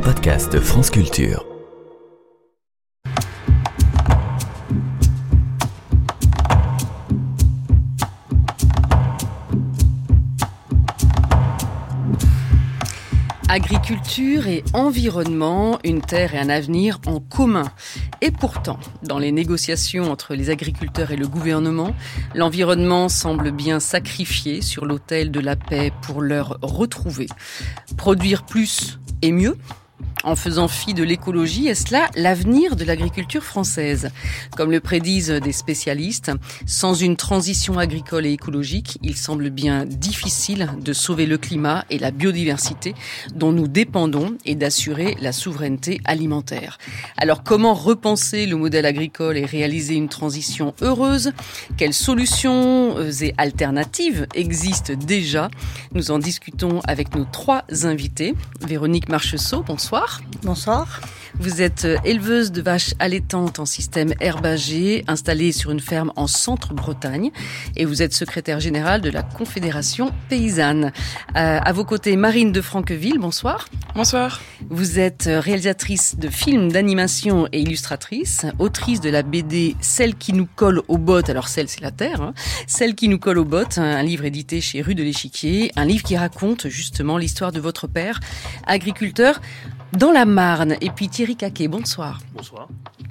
podcast France Culture. Agriculture et environnement, une terre et un avenir en commun. Et pourtant, dans les négociations entre les agriculteurs et le gouvernement, l'environnement semble bien sacrifié sur l'autel de la paix pour leur retrouver. Produire plus et mieux en faisant fi de l'écologie, est-ce là l'avenir de l'agriculture française? Comme le prédisent des spécialistes, sans une transition agricole et écologique, il semble bien difficile de sauver le climat et la biodiversité dont nous dépendons et d'assurer la souveraineté alimentaire. Alors comment repenser le modèle agricole et réaliser une transition heureuse? Quelles solutions et alternatives existent déjà? Nous en discutons avec nos trois invités. Véronique Marcheseau, bonsoir. Bonsoir. Vous êtes euh, éleveuse de vaches allaitantes en système herbager, installée sur une ferme en centre-Bretagne, et vous êtes secrétaire générale de la Confédération paysanne. Euh, à vos côtés, Marine de Franqueville, bonsoir. Bonsoir. Vous êtes euh, réalisatrice de films d'animation et illustratrice, autrice de la BD Celle qui nous colle aux bottes, alors celle c'est la terre, hein. Celle qui nous colle aux bottes, un livre édité chez Rue de l'Échiquier, un livre qui raconte justement l'histoire de votre père, agriculteur dans la Marne. Et puis Thierry Caquet, bonsoir. Bonsoir.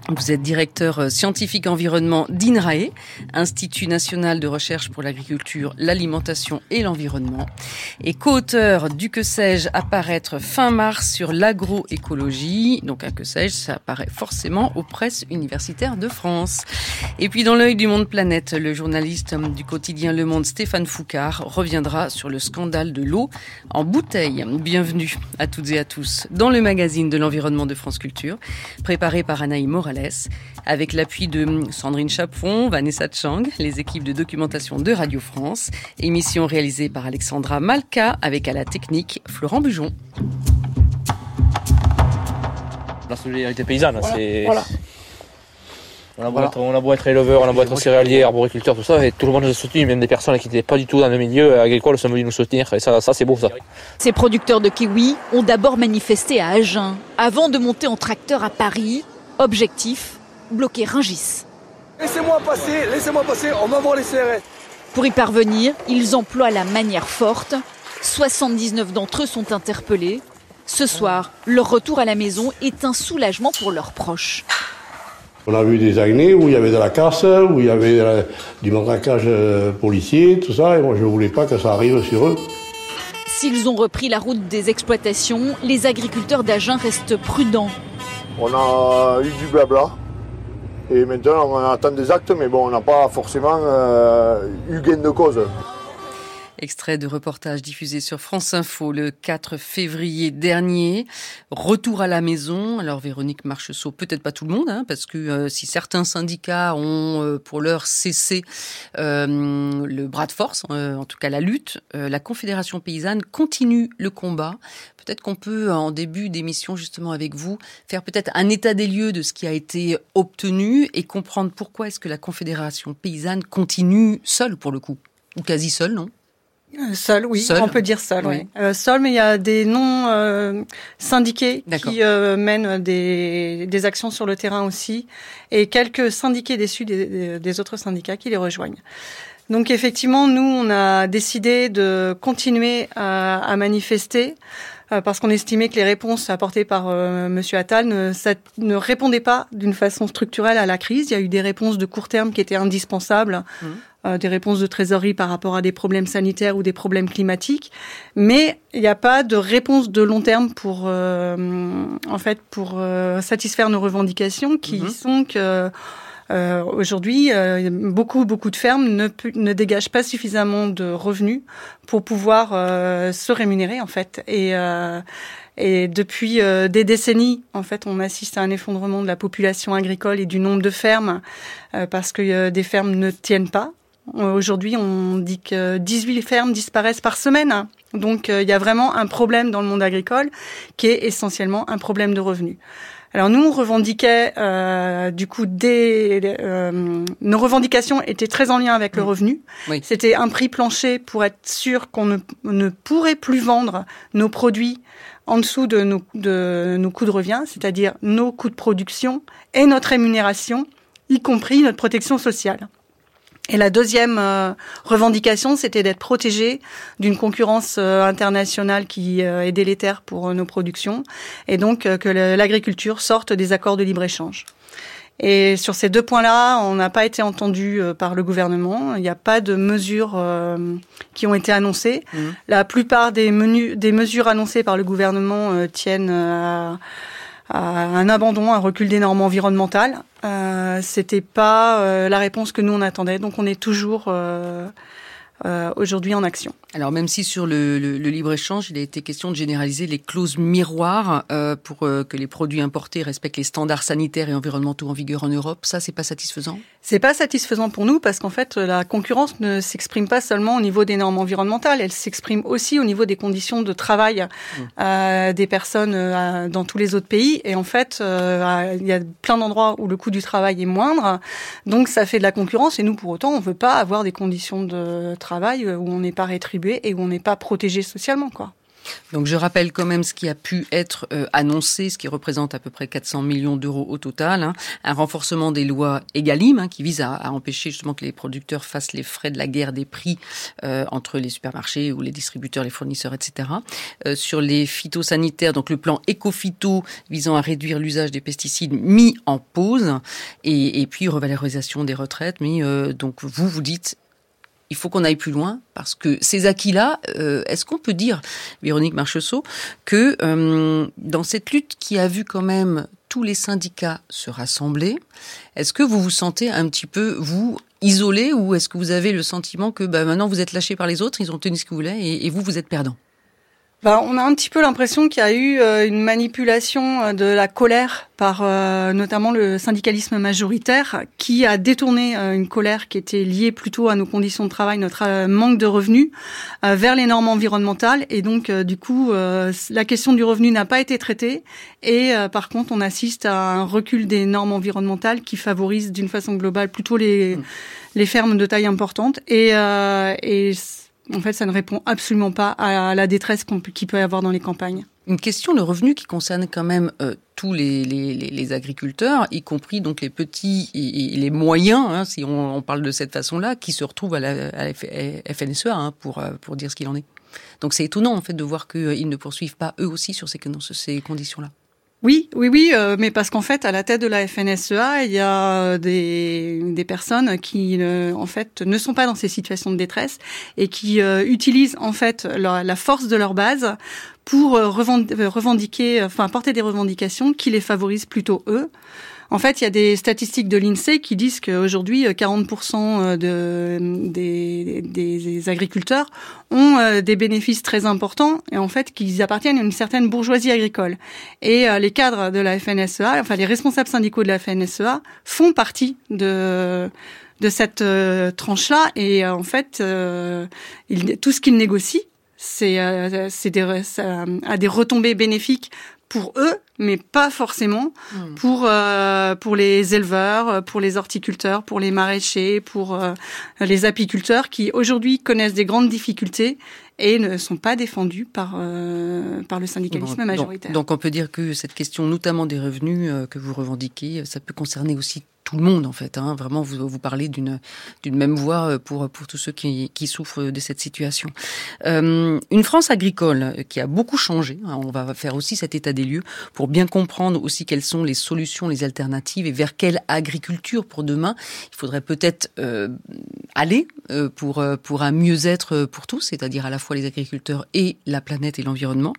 Vous êtes directeur euh, scientifique environnement d'INRAE, Institut national de recherche pour l'agriculture, l'alimentation et l'environnement, et co-auteur du Que sais-je apparaître fin mars sur l'agroécologie. Donc un Que sais-je, ça apparaît forcément aux presses universitaires de France. Et puis dans l'œil du monde planète, le journaliste du quotidien Le Monde Stéphane Foucard reviendra sur le scandale de l'eau en bouteille. Bienvenue à toutes et à tous dans le magazine de l'environnement de France Culture, préparé par Anaï Morales avec l'appui de Sandrine Chapron, Vanessa Chang, les équipes de documentation de Radio France. Émission réalisée par Alexandra Malka avec à la technique Florent Bujon. La solidarité paysanne, c'est. Voilà. On a, beau être, on a beau être éleveur, on a beau être céréalier, arboriculteur, tout ça, et tout le monde nous soutient, même des personnes qui n'étaient pas du tout dans le milieu agricole sont venues nous soutenir, et ça, ça c'est beau ça. Ces producteurs de kiwis ont d'abord manifesté à Agen, avant de monter en tracteur à Paris, Objectif, bloquer Ringis. Laissez-moi passer, laissez-moi passer, on va voir les CRS. Pour y parvenir, ils emploient la manière forte. 79 d'entre eux sont interpellés. Ce soir, leur retour à la maison est un soulagement pour leurs proches. On a vu des années où il y avait de la casse, où il y avait du matraquage euh, policier, tout ça, et moi je ne voulais pas que ça arrive sur eux. S'ils ont repris la route des exploitations, les agriculteurs d'Agen restent prudents on a eu du blabla. Et maintenant, on attend des actes, mais bon, on n'a pas forcément euh, eu gain de cause. Extrait de reportage diffusé sur France Info le 4 février dernier. Retour à la maison. Alors Véronique Marcheseau, peut-être pas tout le monde, hein, parce que euh, si certains syndicats ont euh, pour l'heure cessé le bras de force, en tout cas la lutte, la Confédération paysanne continue le combat peut-être qu'on peut, en début d'émission, justement avec vous, faire peut-être un état des lieux de ce qui a été obtenu et comprendre pourquoi est-ce que la Confédération paysanne continue seule, pour le coup, ou quasi seule, non? euh, Seul, oui, on peut dire seul. Oui. Euh, seul, mais il y a des non euh, syndiqués qui mènent des, actions sur le terrain aussi, et quelques syndiqués déçus des autres syndicats qui les rejoignent. Donc effectivement, nous, on a décidé de continuer à, manifester euh, parce qu'on estimait que les réponses apportées par euh, Monsieur Attal ne, ça, ne répondaient pas d'une façon structurelle à la crise. Il y a eu des réponses de court terme qui étaient indispensables, mmh. euh, des réponses de trésorerie par rapport à des problèmes sanitaires ou des problèmes climatiques, mais il n'y a pas de réponse de long terme pour, en fait, pour satisfaire nos revendications qui mmh. sont que euh, Aujourd'hui, euh, beaucoup beaucoup de fermes ne, ne dégagent pas suffisamment de revenus pour pouvoir euh, se rémunérer en fait. Et euh, et depuis des décennies, en fait, on assiste à un effondrement de la population agricole et du nombre de fermes parce que des fermes ne tiennent pas. Aujourd'hui, on dit que 18 fermes disparaissent par semaine. Donc, il y a vraiment un problème dans le monde agricole qui est essentiellement un problème de revenus. Alors nous, on revendiquait euh, du coup des euh, nos revendications étaient très en lien avec le revenu. C'était un prix plancher pour être sûr qu'on ne, ne, pourrait plus vendre nos produits en dessous de nos, de nos coûts de revient, c'est-à-dire nos coûts de production et notre rémunération, y compris notre protection sociale. Et la deuxième euh, revendication, c'était d'être protégé d'une concurrence euh, internationale qui euh, est délétère pour nos productions, et donc que l'agriculture sorte des accords de libre-échange. Et sur ces deux points-là, on n'a pas été entendu par le gouvernement. Il n'y a pas de mesures qui ont été annoncées. Mmh. La plupart des, menus, des mesures annoncées par le gouvernement tiennent à un abandon, un recul des normes environnementales. Euh, C'était pas euh, la réponse que nous on attendait, donc on est toujours euh, euh, aujourd'hui en action. Alors même si sur le, le, le libre-échange, il a été question de généraliser les clauses miroirs euh, pour euh, que les produits importés respectent les standards sanitaires et environnementaux en vigueur en Europe, ça c'est pas satisfaisant? C'est pas satisfaisant pour nous parce qu'en fait la concurrence ne s'exprime pas seulement au niveau des normes environnementales, elle s'exprime aussi au niveau des conditions de travail mmh. euh, des personnes euh, dans tous les autres pays et en fait il y a plein d'endroits où le coût du travail est moindre, donc ça fait de la concurrence et nous pour autant on veut pas avoir des conditions de travail travail euh, où on n'est pas rétribué et où on n'est pas protégé socialement, quoi. Donc je rappelle quand même ce qui a pu être euh, annoncé, ce qui représente à peu près 400 millions d'euros au total, hein. un renforcement des lois EGalim hein, qui vise à, empêcher justement que les producteurs fassent les frais de la guerre des prix euh, entre les supermarchés ou les distributeurs, les fournisseurs, etc. Sur les phytosanitaires, donc le plan éco-phyto visant à réduire l'usage des pesticides mis en pause et, puis revalorisation des retraites. Mais donc vous vous dites il faut qu'on aille plus loin parce que ces acquis-là, euh, est-ce qu'on peut dire, Véronique Marchessault, que euh, dans cette lutte qui a vu quand même tous les syndicats se rassembler, est-ce que vous vous sentez un petit peu, vous, isolé ou est-ce que vous avez le sentiment que bah, maintenant vous êtes lâché par les autres, ils ont tenu ce qu'ils voulaient et vous, vous êtes perdant bah, on a un petit peu l'impression qu'il y a eu euh, une manipulation euh, de la colère par euh, notamment le syndicalisme majoritaire qui a détourné une colère qui était liée plutôt à nos conditions de travail, notre manque de revenus, vers les normes environnementales. Et donc, du coup, la question du revenu n'a pas été traitée. Et par contre, on assiste à un recul des normes environnementales qui favorise d'une façon globale plutôt les, mmh. les fermes de taille importante. Et, et en fait, ça ne répond absolument pas à la détresse qu'il peut y avoir dans les campagnes. Une question de revenu qui concerne quand même euh, tous les, agriculteurs, y compris donc les petits et, les moyens, hein, si on, parle de cette façon-là, qui se retrouvent à la, à FNSEA hein, pour, euh, pour dire ce qu'il en est. Donc c'est étonnant en fait de voir qu'ils euh, ne poursuivent pas eux aussi sur ces conditions-là. Oui, oui, oui, euh, mais parce qu'en fait, à la tête de la FNSEA, il y a des, des personnes qui, en fait, ne sont pas dans ces situations de détresse et qui euh, utilisent en fait la force de leur base pour euh, revendiquer, enfin porter des revendications qui les favorisent plutôt eux. En fait, il y a des statistiques de l'INSEE qui disent qu'aujourd'hui, 40% de, des, des, agriculteurs ont euh, des bénéfices très importants et en fait qu'ils appartiennent à une certaine bourgeoisie agricole. Et euh, les cadres de la FNSEA, enfin les responsables syndicaux de la FNSEA, font partie de de cette euh, tranche-là et en fait, tout ce qu'ils négocient, c'est c'est des, a des retombées bénéfiques pour eux, mais pas forcément hmm. pour euh, pour les éleveurs, pour les horticulteurs, pour les maraîchers, pour euh, les apiculteurs qui aujourd'hui connaissent des grandes difficultés et ne sont pas défendus par euh, par le syndicalisme majoritaire. Donc, on peut dire que cette question, notamment des revenus que vous revendiquez, ça peut concerner aussi tout le monde en fait. Hein. Vraiment, vous, vous parlez d'une d'une même voix euh, pour pour tous ceux qui, qui souffrent de cette situation. Euh, une France agricole qui a beaucoup changé. Hein. On va faire aussi cet état des lieux pour bien comprendre aussi quelles sont les solutions, les alternatives et vers quelle agriculture pour demain il faudrait peut-être euh, aller euh, pour euh, pour un mieux-être pour tous, c'est-à-dire à la fois les agriculteurs et la planète et l'environnement.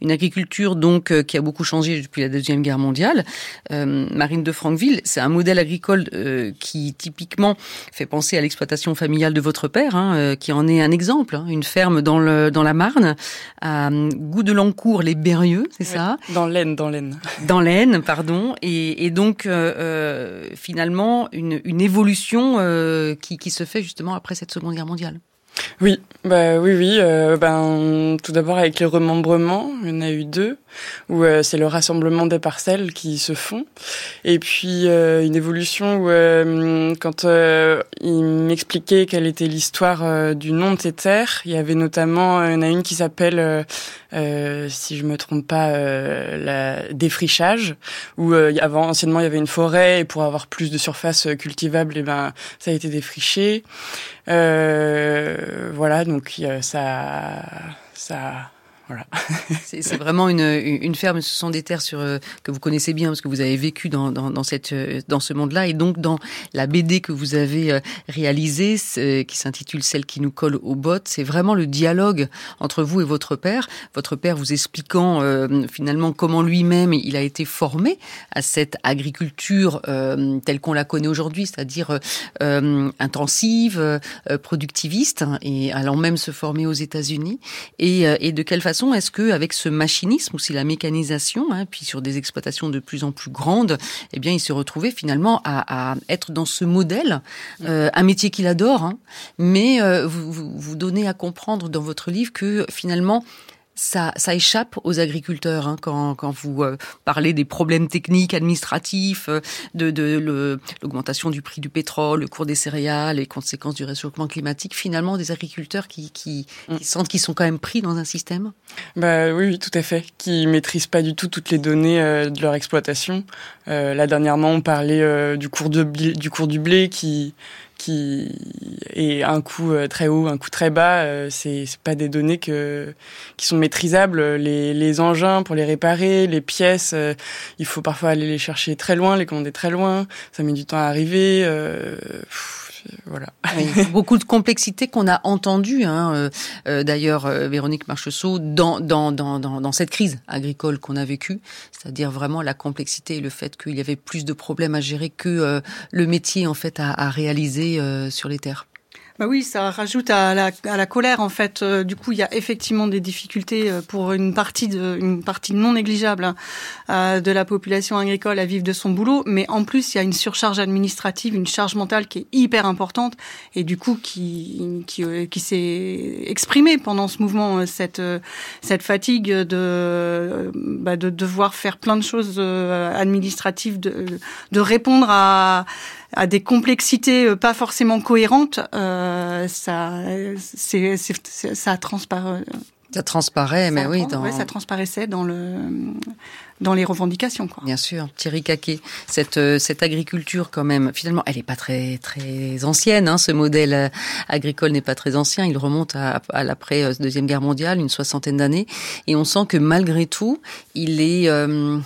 Une agriculture donc qui a beaucoup changé depuis la deuxième guerre mondiale. Marine de Franqueville, c'est un modèle agricole euh, qui typiquement fait penser à l'exploitation familiale de votre père, hein, euh, qui en est un exemple, hein, une ferme dans le dans la Marne, à Goudelancourt les Berrieux, c'est ça? Dans l'Aisne, dans l'Aisne. Dans l'Aisne, pardon, et, et donc euh, finalement une, une évolution qui, qui se fait justement après cette Seconde Guerre mondiale. Oui, bah oui, oui. Euh, ben tout d'abord avec les remembrements, il y en a eu deux où euh, c'est le rassemblement des parcelles qui se font, et puis euh, une évolution où quand il m'expliquait quelle était l'histoire du nom de ces terres, il y avait notamment, il y en a une qui s'appelle, si je me trompe pas, la défrichage, où avant anciennement il y avait une forêt et pour avoir plus de surface cultivable, et eh ben ça a été défriché. Euh, voilà, donc ça, ça voilà. c'est vraiment une, une, ferme. Ce sont des terres sur, euh, que vous connaissez bien parce que vous avez vécu dans, dans, dans cette, euh, dans ce monde-là. Et donc, dans la BD que vous avez euh, réalisée, qui s'intitule Celle qui nous colle aux bottes, c'est vraiment le dialogue entre vous et votre père. Votre père vous expliquant finalement comment lui-même il a été formé à cette agriculture telle qu'on la connaît aujourd'hui, c'est-à-dire intensive, productiviste, hein, et allant même se former aux États-Unis. Et, et de quelle façon est-ce que avec ce machinisme ou si la mécanisation, hein, puis sur des exploitations de plus en plus grandes, eh bien, il se retrouvait finalement à, être dans ce modèle, euh, un métier qu'il adore, hein, mais euh, vous, vous, vous donnez à comprendre dans votre livre que finalement ça, ça échappe aux agriculteurs hein, quand, quand vous euh, parlez des problèmes techniques, administratifs, euh, de, de l'augmentation du prix du pétrole, le cours des céréales, les conséquences du réchauffement climatique. Finalement, des agriculteurs qui, qui, mm. sentent qu'ils sont quand même pris dans un système? Bah oui, oui, tout à fait. Qui maîtrisent pas du tout toutes les données euh, de leur exploitation. là dernièrement, on parlait du cours de du cours du blé qui qui est un coût euh, très haut, un coût très bas, euh, c'est pas des données que qui sont maîtrisables. Les, engins pour les réparer, les pièces, euh, il faut parfois aller les chercher très loin, les commander très loin. Ça met du temps à arriver. Voilà. beaucoup de complexité qu'on a entendu, hein, euh, euh, d'ailleurs, euh, Véronique Marcheseau, dans, dans, dans, dans, cette crise agricole qu'on a vécue, c'est-à-dire vraiment la complexité et le fait qu'il y avait plus de problèmes à gérer que le métier en fait à, à réaliser sur les terres. Bah oui, ça rajoute à la, à la colère en fait. Euh, du coup, il y a effectivement des difficultés euh, pour une partie de, une partie non négligeable hein, euh, de la population agricole à vivre de son boulot, mais en plus il y a une surcharge administrative, une charge mentale qui est hyper importante et du coup qui qui, qui s'est exprimée pendant ce mouvement cette cette fatigue de bah, de devoir faire plein de choses administratives, de de répondre à à des complexités euh, pas forcément cohérentes, euh, ça, c'est, ça transparaît. Ça transparaît, mais oui, dans... ça transparaissait dans le dans les revendications. Quoi. Bien sûr, Thierry Caquet, cette euh, cette agriculture quand même, finalement, elle n'est pas très très ancienne. Hein, ce modèle euh, agricole n'est pas très ancien. Il remonte à, à l'après deuxième guerre mondiale, une soixantaine d'années, et on sent que malgré tout, il est euh,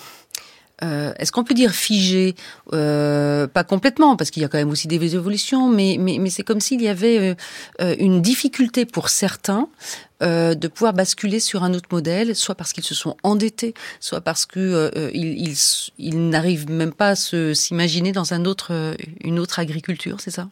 est-ce qu'on peut dire figé? Euh, Pas complètement, parce qu'il y a quand même aussi des évolutions, mais, mais, mais c'est comme s'il y avait euh, une difficulté pour certains euh, de pouvoir basculer sur un autre modèle, soit parce qu'ils se sont endettés, soit parce que euh, ils, ils, n'arrivent même pas à s'imaginer dans un autre, euh, une autre agriculture, c'est ça?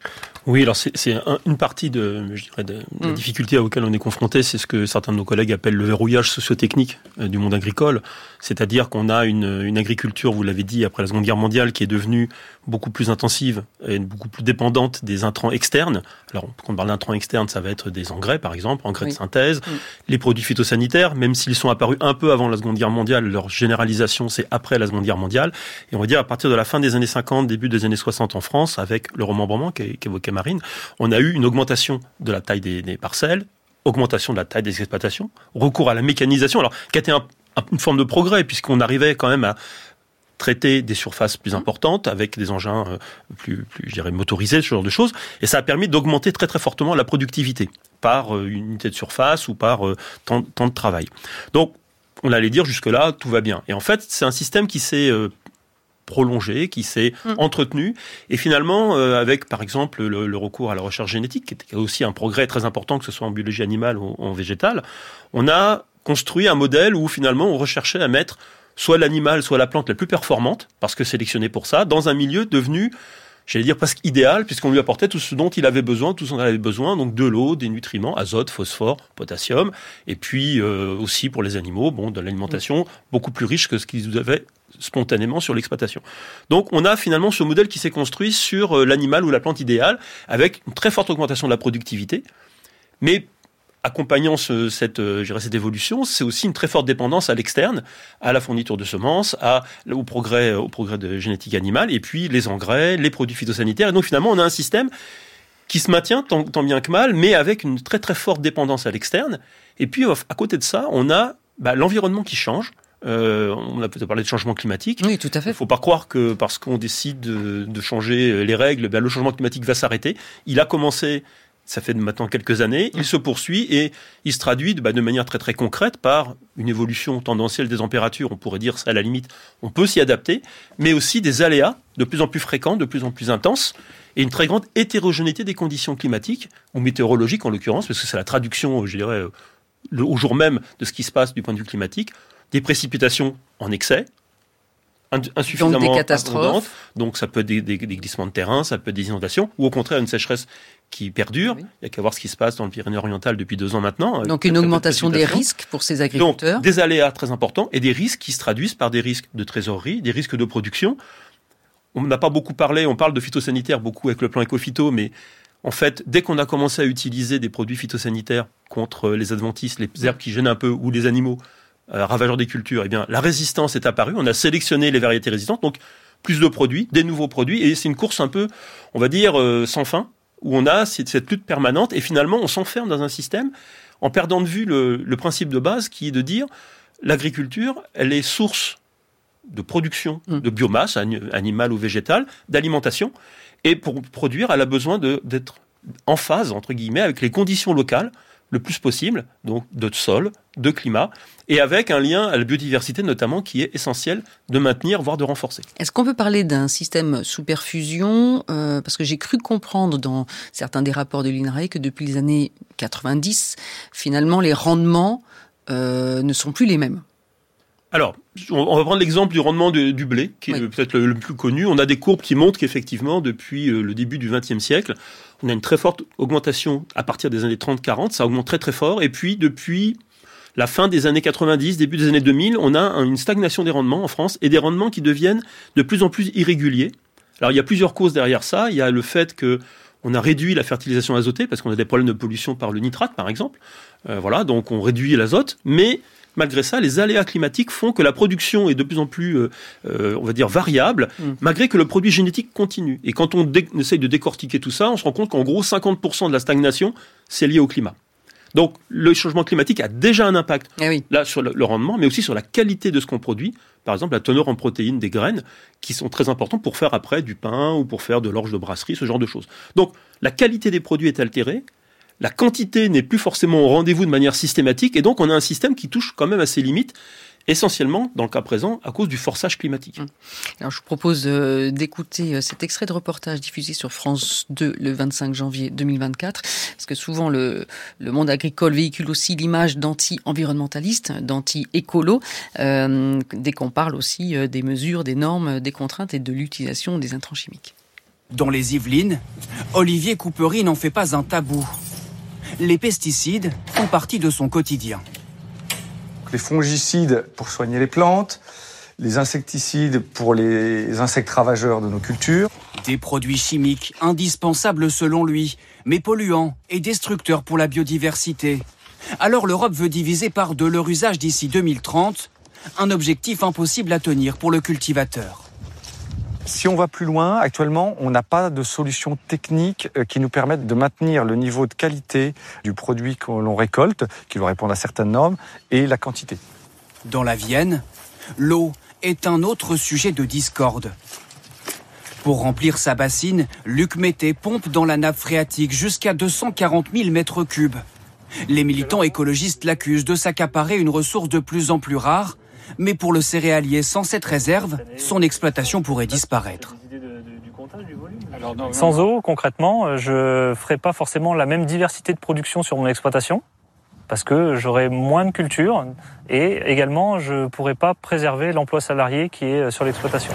Oui, alors c'est une partie de, je dirais, de, la mm. difficulté auxquelles on est confronté, c'est ce que certains de nos collègues appellent le verrouillage sociotechnique du monde agricole, c'est-à-dire qu'on a une, une agriculture, vous l'avez dit, après la Seconde Guerre mondiale, qui est devenue beaucoup plus intensive et beaucoup plus dépendante des intrants externes. Alors, quand on parle d'intrants externes, ça va être des engrais, par exemple, engrais de synthèse, les produits phytosanitaires, même s'ils sont apparus un peu avant la Seconde Guerre mondiale, leur généralisation, c'est après la Seconde Guerre mondiale. Et on va dire, à partir de la fin des années 50, début des années 60 en France, avec le remembrement qu'évoquait Marine, on a eu une augmentation de la taille des, des parcelles, augmentation de la taille des exploitations, recours à la mécanisation, alors qui a été une forme de progrès, puisqu'on arrivait quand même à traiter des surfaces plus importantes avec des engins euh, plus, plus je dirais, motorisés, ce genre de choses. Et ça a permis d'augmenter très très fortement la productivité par euh, unité de surface ou par euh, temps, de travail. Donc, on allait dire jusque-là, tout va bien. Et en fait, c'est un système qui s'est prolongé, qui s'est mm. entretenu. Et finalement, avec par exemple le, recours à la recherche génétique, qui était aussi un progrès très important, que ce soit en biologie animale ou en végétale, on a construit un modèle où finalement on recherchait à mettre soit l'animal, soit la plante la plus performante, parce que sélectionné pour ça, dans un milieu devenu, j'allais dire presque idéal, puisqu'on lui apportait tout ce dont il avait besoin, tout ce dont il avait besoin, donc de l'eau, des nutriments, azote, phosphore, potassium, et puis euh, aussi pour les animaux, de l'alimentation beaucoup plus riche que ce qu'ils avaient spontanément sur l'exploitation. Donc on a finalement ce modèle qui s'est construit sur euh, l'animal ou la plante idéale, avec une très forte augmentation de la productivité, Mais accompagnant cette, euh, cette évolution, c'est aussi une très forte dépendance à l'externe, à la fourniture de semences, à, au progrès, au progrès de génétique animale, et puis les engrais, les produits phytosanitaires. Et donc finalement, on a un système qui se maintient tant, bien que mal, mais avec une très très forte dépendance à l'externe. Et puis à côté de ça, on a bah, l'environnement qui change. Euh, on a peut-être parlé de changement climatique. Oui, tout à fait. Il ne faut pas croire que parce qu'on décide de, changer les règles, ben, le changement climatique va s'arrêter. Il a commencé ça fait maintenant quelques années, il se poursuit et il se traduit bah, de manière très très concrète par une évolution tendancielle des températures, on pourrait dire ça à la limite, on peut s'y adapter, mais aussi des aléas de plus en plus fréquents, de plus en plus intenses, et une très grande hétérogénéité des conditions climatiques, ou météorologiques en l'occurrence, parce que c'est la traduction, je dirais, au jour même de ce qui se passe du point de vue climatique, des précipitations en excès, insuffisamment donc des catastrophes. Donc ça peut être des, glissements de terrain, ça peut être des inondations, ou au contraire une sécheresse qui perdure. Il n'y a qu'à voir ce qui se passe dans le Pyrénées oriental depuis deux ans maintenant. Donc une augmentation des risques pour ces agriculteurs. Donc des aléas très importants et des risques qui se traduisent par des risques de trésorerie, des risques de production. On n'a pas beaucoup parlé, on parle de phytosanitaire beaucoup avec le plan éco-phyto, mais en fait, dès qu'on a commencé à utiliser des produits phytosanitaires contre les adventistes, les herbes qui gênent un peu ou les animaux, euh, ravageurs des cultures, eh bien, la résistance est apparue. On a sélectionné les variétés résistantes, donc plus de produits, des nouveaux produits, et c'est une course un peu, on va dire, euh, sans fin, où on a cette, lutte permanente, et finalement, on s'enferme dans un système en perdant de vue le, principe de base qui est de dire l'agriculture, elle est source de production mmh. de biomasse, animale ou végétale, d'alimentation, et pour produire, elle a besoin d'être en phase, entre guillemets, avec les conditions locales, le plus possible, donc de sol, de climat, et avec un lien à la biodiversité notamment qui est essentiel de maintenir, voire de renforcer. Est-ce qu'on peut parler d'un système sous perfusion euh, Parce que j'ai cru comprendre dans certains des rapports de l'INRAE que depuis les années 90, finalement, les rendements euh, ne sont plus les mêmes. Alors, on va prendre l'exemple du rendement du blé, qui est peut-être le, plus connu. On a des courbes qui montrent qu'effectivement, depuis euh, le début du XXe siècle, on a une très forte augmentation à partir des années 30-40. Ça augmente très très fort. Et puis, depuis la fin des années 90, début des années 2000, on a une stagnation des rendements en France et des rendements qui deviennent de plus en plus irréguliers. Alors, il y a plusieurs causes derrière ça. Il y a le fait que on a réduit la fertilisation azotée parce qu'on a des problèmes de pollution par le nitrate, par exemple. Euh, voilà, donc on réduit l'azote, mais malgré ça, les aléas climatiques font que la production est de plus en plus, euh, euh, on va dire, variable, mm. malgré que le produit génétique continue. Et quand on essaye de décortiquer tout ça, on se rend compte qu'en gros, 50% de la stagnation, c'est lié au climat. Donc, le changement climatique a déjà un impact eh là sur le, rendement, mais aussi sur la qualité de ce qu'on produit. Par exemple, la teneur en protéines des graines, qui sont très importantes pour faire après du pain ou pour faire de l'orge de brasserie, ce genre de choses. Donc, la qualité des produits est altérée, la quantité n'est plus forcément au rendez-vous de manière systématique, et donc on a un système qui touche quand même à ses limites essentiellement, dans le cas présent, à cause du forçage climatique. Hum. Alors, je vous propose euh, d'écouter euh, cet extrait de reportage diffusé sur France 2 le 25 janvier 2024, parce que souvent le, le monde agricole véhicule aussi l'image d'anti-environnementalistes, d'anti-écolo, euh, dès qu'on parle aussi des mesures, des normes, des contraintes et de l'utilisation des intrants chimiques. Dans les Yvelines, Olivier Coupery n'en fait pas un tabou les pesticides font partie de son quotidien. Les fongicides pour soigner les plantes, les insecticides pour les insectes ravageurs de nos cultures. Des produits chimiques indispensables selon lui, mais polluants et destructeurs pour la biodiversité. Alors l'Europe veut diviser par deux leur usage d'ici 2030, un objectif impossible à tenir pour le cultivateur. Si on va plus loin, actuellement, on n'a pas de solution technique euh, qui nous permette de maintenir le niveau de qualité du produit que l'on récolte, qui doit répondre à certaines normes, et la quantité. Dans la Vienne, l'eau est un autre sujet de discorde. Pour remplir sa bassine, Luc Mété pompe dans la nappe phréatique jusqu'à 240 000 mètres cubes. Les militants écologistes l'accusent de s'accaparer une ressource de plus en plus rare mais pour le céréalier sans cette réserve, son exploitation pourrait disparaître. Sans eau, concrètement, euh, je ne ferai pas forcément la même diversité de production sur mon exploitation parce que j'aurai moins de culture et également je ne pourrai pas préserver l'emploi salarié qui est euh, sur l'exploitation.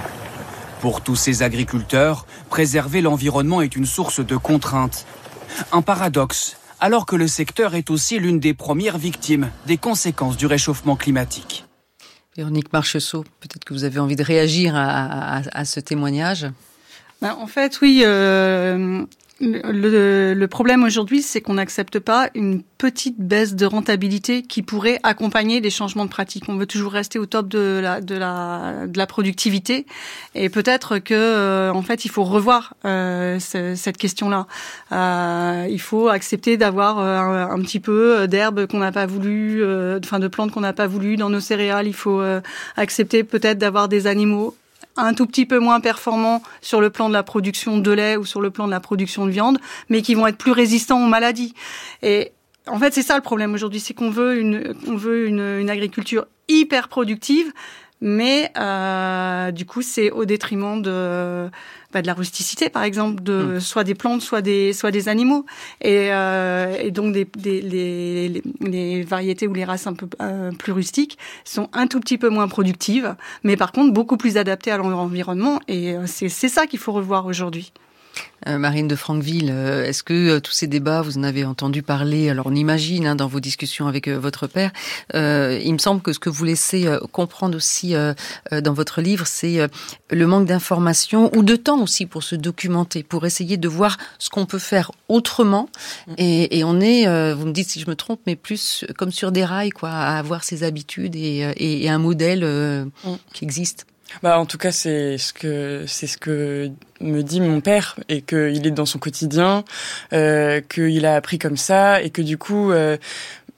Pour tous ces agriculteurs, préserver l'environnement est une source de contraintes. Un paradoxe, alors que le secteur est aussi l'une des premières victimes des conséquences du réchauffement climatique. Véronique Marcheseau, peut-être que vous avez envie de réagir à, ce témoignage? Ben, en fait, oui. Euh, le, le, problème aujourd'hui, c'est qu'on n'accepte pas une petite baisse de rentabilité qui pourrait accompagner les changements de pratique. On veut toujours rester au top de la, de la, de la productivité, et peut-être que euh, en fait, il faut revoir euh, cette question-là. Euh, il faut accepter d'avoir un, un, petit peu d'herbe qu'on n'a pas voulu, enfin de plantes qu'on n'a pas voulu dans nos céréales. Il faut accepter peut-être d'avoir des animaux un tout petit peu moins performants sur le plan de la production de lait ou sur le plan de la production de viande, mais qui vont être plus résistants aux maladies. Et en fait, c'est ça le problème aujourd'hui, c'est qu'on veut une, on veut une, une agriculture hyper productive, mais euh, du coup c'est au détriment de bah, de la rusticité par exemple de mm. soit des plantes soit des soit des animaux et, euh, et donc des, des les, les, variétés ou les races un peu euh, plus rustiques sont un tout petit peu moins productives mais par contre beaucoup plus adaptées à l'environnement et euh, c'est c'est ça qu'il faut revoir aujourd'hui. Euh, Marine de Franqueville, euh, est-ce que euh, tous ces débats, vous en avez entendu parler? Alors on imagine hein, dans vos discussions avec votre père. il me semble que ce que vous laissez comprendre aussi dans votre livre, c'est le manque d'informations ou de temps aussi pour se documenter, pour essayer de voir ce qu'on peut faire autrement. Mm. Et, et on est, vous me dites si je me trompe, mais plus comme sur des rails, quoi, à avoir ses habitudes et, et, un modèle mm. qui existe. Bah, en tout cas, c'est ce que c'est ce que me dit mon père et qu'il est dans son quotidien, euh, qu'il a appris comme ça et que du coup, euh,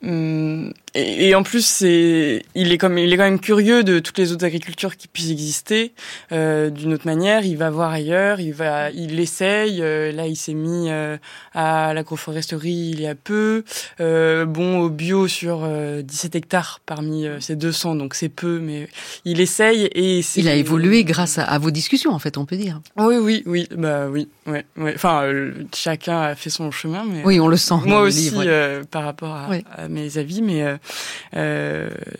hum, et, en plus, c'est, il est comme, il est quand même curieux de toutes les autres agricultures qui puissent exister euh, d'une autre manière. Il va voir ailleurs, il va, il essaye. Euh, là, il s'est mis euh, à l'agroforesterie il y a peu. Euh, bon, au bio sur 17 hectares parmi ces 200, donc c'est peu, mais il essaye et il a évolué grâce à, vos discussions, en fait, on peut dire. Oui, oui, oui, bah oui, ouais, ouais. Enfin, chacun a fait son chemin, mais oui, on le sent. Moi aussi, par rapport à, à, mes avis, mais euh,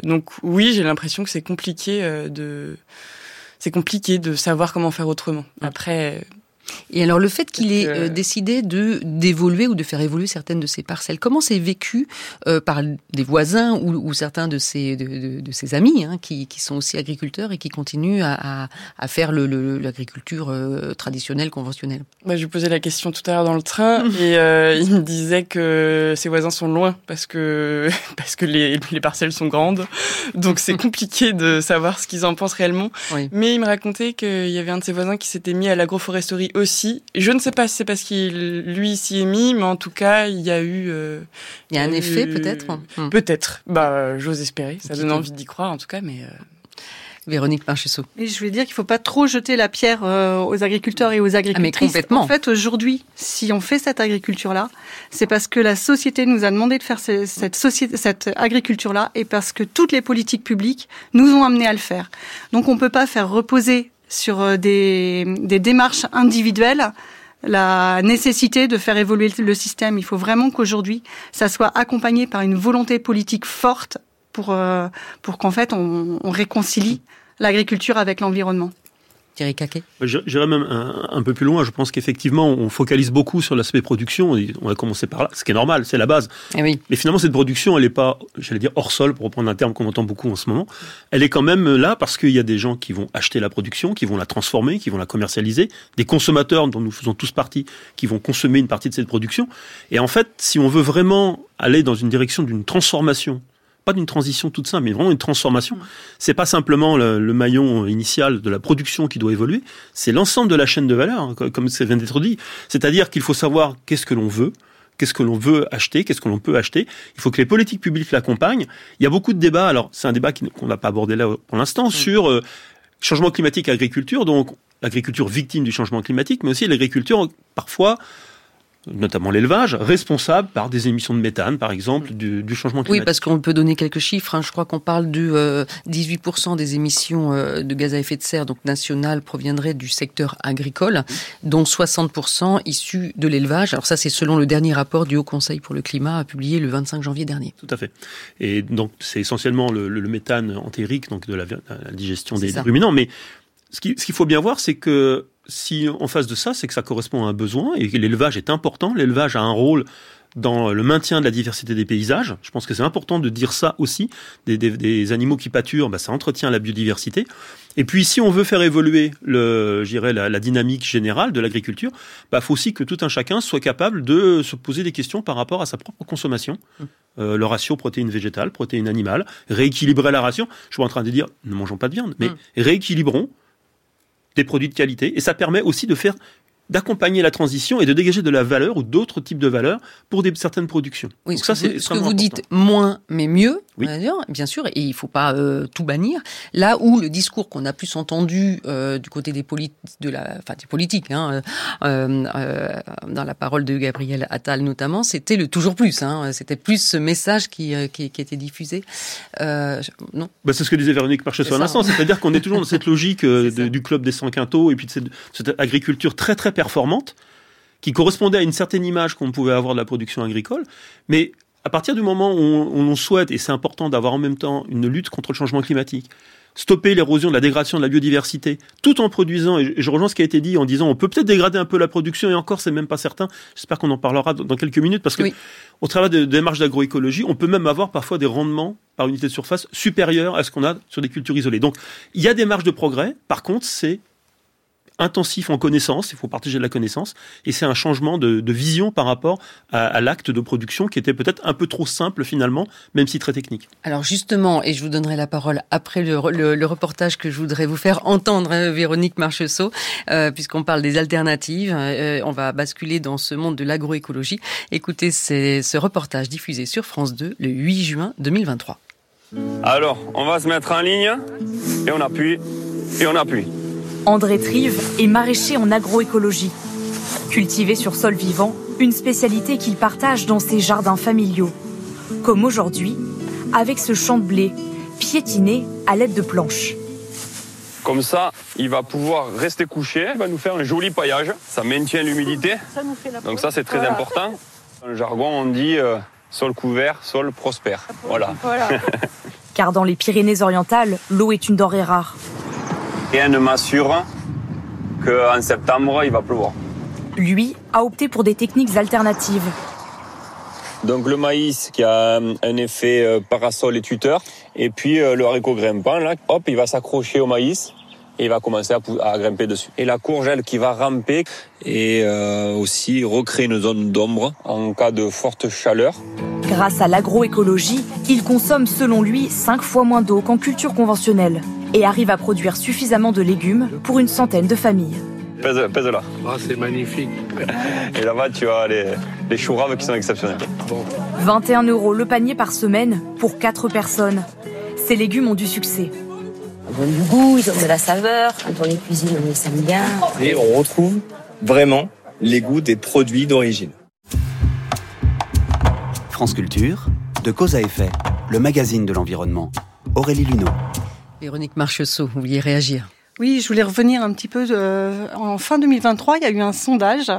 donc oui, j'ai l'impression que c'est compliqué euh, de c'est compliqué de savoir comment faire autrement. Après, et alors le fait qu'il ait euh, décidé de d'évoluer ou de faire évoluer certaines de ses parcelles, comment c'est vécu euh, par des voisins ou, ou, certains de ses de, de, ses amis hein, qui, qui, sont aussi agriculteurs et qui continuent à, à, à faire l'agriculture le, traditionnelle conventionnelle? Bah, Je lui posais la question tout à l'heure dans le train et euh, il me disait que ses voisins sont loin parce que parce que les, les parcelles sont grandes, donc c'est compliqué de savoir ce qu'ils en pensent réellement. Mais il me racontait qu'il y avait un de ses voisins qui s'était mis à l'agroforesterie aussi. Je ne sais pas si c'est parce qu'il lui s'y est mis, mais en tout cas, il y a eu. Euh, il y a un effet peut-être. Hmm. Peut-être. Bah, j'ose espérer. Ça donne envie d'y croire en tout cas, mais. Euh, Véronique Pinchesseau. Et je voulais dire qu'il ne faut pas trop jeter la pierre euh, aux agriculteurs et aux ah, agricultrices. complètement. En fait, aujourd'hui, si on fait cette agriculture-là, c'est parce que la société nous a demandé de faire cette, société, cette agriculture-là et parce que toutes les politiques publiques nous ont amené à le faire. Donc, on ne peut pas faire reposer sur euh, des, démarches individuelles la nécessité de faire évoluer le système. Il faut vraiment qu'aujourd'hui, ça soit accompagné par une volonté politique forte pour, euh, pour qu'en fait, on réconcilie l'agriculture avec l'environnement. Thierry Caquet? J'irais même un, peu plus loin. Je pense qu'effectivement, on focalise beaucoup sur l'aspect production. On va commencer par là, ce qui est normal, c'est la base. Eh oui. Mais finalement, cette production, elle n'est pas, j'allais dire, hors sol, pour reprendre un terme qu'on entend beaucoup en ce moment. Elle est quand même là parce qu'il y a des gens qui vont acheter la production, qui vont la transformer, qui vont la commercialiser, des consommateurs dont nous faisons tous partie, qui vont consommer une partie de cette production. Et en fait, si on veut vraiment aller dans une direction d'une transformation pas d'une transition toute simple, mais vraiment une transformation. Mm. C'est pas simplement le, maillon initial de la production qui doit évoluer, c'est l'ensemble de la chaîne de valeur, hein, comme ça vient d'être dit. C'est-à-dire qu'il faut savoir qu'est-ce que l'on veut, qu'est-ce que l'on veut acheter, qu'est-ce que l'on peut acheter. Il faut que les politiques publiques l'accompagnent. Il y a beaucoup de débats. Alors, c'est un débat qu'on n'a pas abordé là pour l'instant mm. sur euh, changement climatique et agriculture. Donc, l'agriculture victime du changement climatique, mais aussi l'agriculture parfois notamment l'élevage, responsable par des émissions de méthane, par exemple, du, changement climatique. Oui, parce qu'on peut donner quelques chiffres. Hein. Je crois qu'on parle de 18% euh, des émissions euh, de gaz à effet de serre, donc nationales, proviendraient du secteur agricole, dont 60% issus de l'élevage. Alors ça, c'est selon le dernier rapport du Haut Conseil pour le climat, publié le 25 janvier dernier. Tout à fait. Et donc, c'est essentiellement le, méthane entérique, donc de la, digestion des, ruminants. Mais ce qu'il faut bien voir, c'est que si en face de ça, c'est que ça correspond à un besoin et l'élevage est important. L'élevage a un rôle dans le maintien de la diversité des paysages. Je pense que c'est important de dire ça aussi. Des, animaux qui pâturent, bah, ça entretient la biodiversité. Et puis, si on veut faire évoluer le, la, la dynamique générale de l'agriculture, il bah, faut aussi que tout un chacun soit capable de se poser des questions par rapport à sa propre consommation. Mmh. Euh, le ratio protéines végétales, protéines animales, rééquilibrer la ration. Je suis en train de dire, ne mangeons pas de viande, mais mmh. rééquilibrons des produits de qualité. Et ça permet aussi de faire d'accompagner la transition et de dégager de la valeur ou d'autres types de valeurs pour des, certaines productions. Oui, ça, c'est ce que vous dites moins mais mieux, bien sûr, et il faut pas euh, tout bannir. Là où le discours qu'on a plus entendu euh, du côté des, de la, enfin, des politiques, hein, euh, dans la parole de Gabriel Attal notamment, c'était le toujours plus. Hein, c'était plus ce message qui, qui, était diffusé. non bah, C'est ce que disait Véronique Marchessault à l'instant, c'est-à-dire qu'on est toujours dans cette logique du club des 100 quintaux et puis de cette, cette agriculture très très performante, qui correspondait à une certaine image qu'on pouvait avoir de la production agricole, mais à partir du moment où on, souhaite, et c'est important d'avoir en même temps une lutte contre le changement climatique, stopper l'érosion, la dégradation de la biodiversité, tout en produisant, et je rejoins ce qui a été dit en disant on peut peut-être dégrader un peu la production, et encore c'est même pas certain, j'espère qu'on en parlera dans quelques minutes, parce que au travers des démarches d'agroécologie, on peut même avoir parfois des rendements par unité de surface supérieurs à ce qu'on a sur des cultures isolées. Donc il y a des marges de progrès, par contre c'est intensif en connaissance, il faut partager de la connaissance, et c'est un changement de, vision par rapport à, l'acte de production qui était peut-être un peu trop simple finalement, même si très technique. Alors justement, et je vous donnerai la parole après le, reportage que je voudrais vous faire entendre, hein, Véronique Marcheseau, euh, puisqu'on parle des alternatives, euh, on va basculer dans ce monde de l'agroécologie. Écoutez, c'est ce reportage diffusé sur France 2 le 8 juin 2023. Alors, on va se mettre en ligne et on appuie et on appuie. André Trive est maraîcher en agroécologie. Cultivé sur sol vivant, une spécialité qu'il partage dans ses jardins familiaux. Comme aujourd'hui, avec ce champ de blé, piétiné à l'aide de planches. Comme ça, il va pouvoir rester couché, il va nous faire un joli paillage. Ça maintient l'humidité. Donc ça, c'est très important. Dans le jargon, on dit euh, sol couvert, sol prospère. Voilà. voilà. Car dans les Pyrénées-Orientales, l'eau est une denrée rare. Rien ne m'assure qu'en septembre, il va pleuvoir. Lui a opté pour des techniques alternatives. Donc le maïs qui a un effet euh, parasol et tuteur, et puis euh, le haricot grimpant, là, hop, il va s'accrocher au maïs et il va commencer à, grimper dessus. Et la courgelle qui va ramper et euh, aussi recréer une zone d'ombre en cas de forte chaleur. Grâce à l'agroécologie, il consomme selon lui 5 fois moins d'eau qu'en culture conventionnelle et arrive à produire suffisamment de légumes pour une centaine de familles. Pèse, là. Ah, c'est magnifique. Et là-bas, tu as les, les choux raves qui sont exceptionnels. 21 euros le panier par semaine pour 4 personnes. Ces légumes ont du succès. Ils ont du goût, ils ont de la saveur. Quand on les cuisine, on les aime bien. Et on retrouve vraiment les goûts des produits d'origine. France Culture, de cause à effet, le magazine de l'environnement. Aurélie Luneau. Véronique Marcheseau, vous vouliez réagir oui, je voulais revenir un petit peu. Euh, en fin 2023, il y a eu un sondage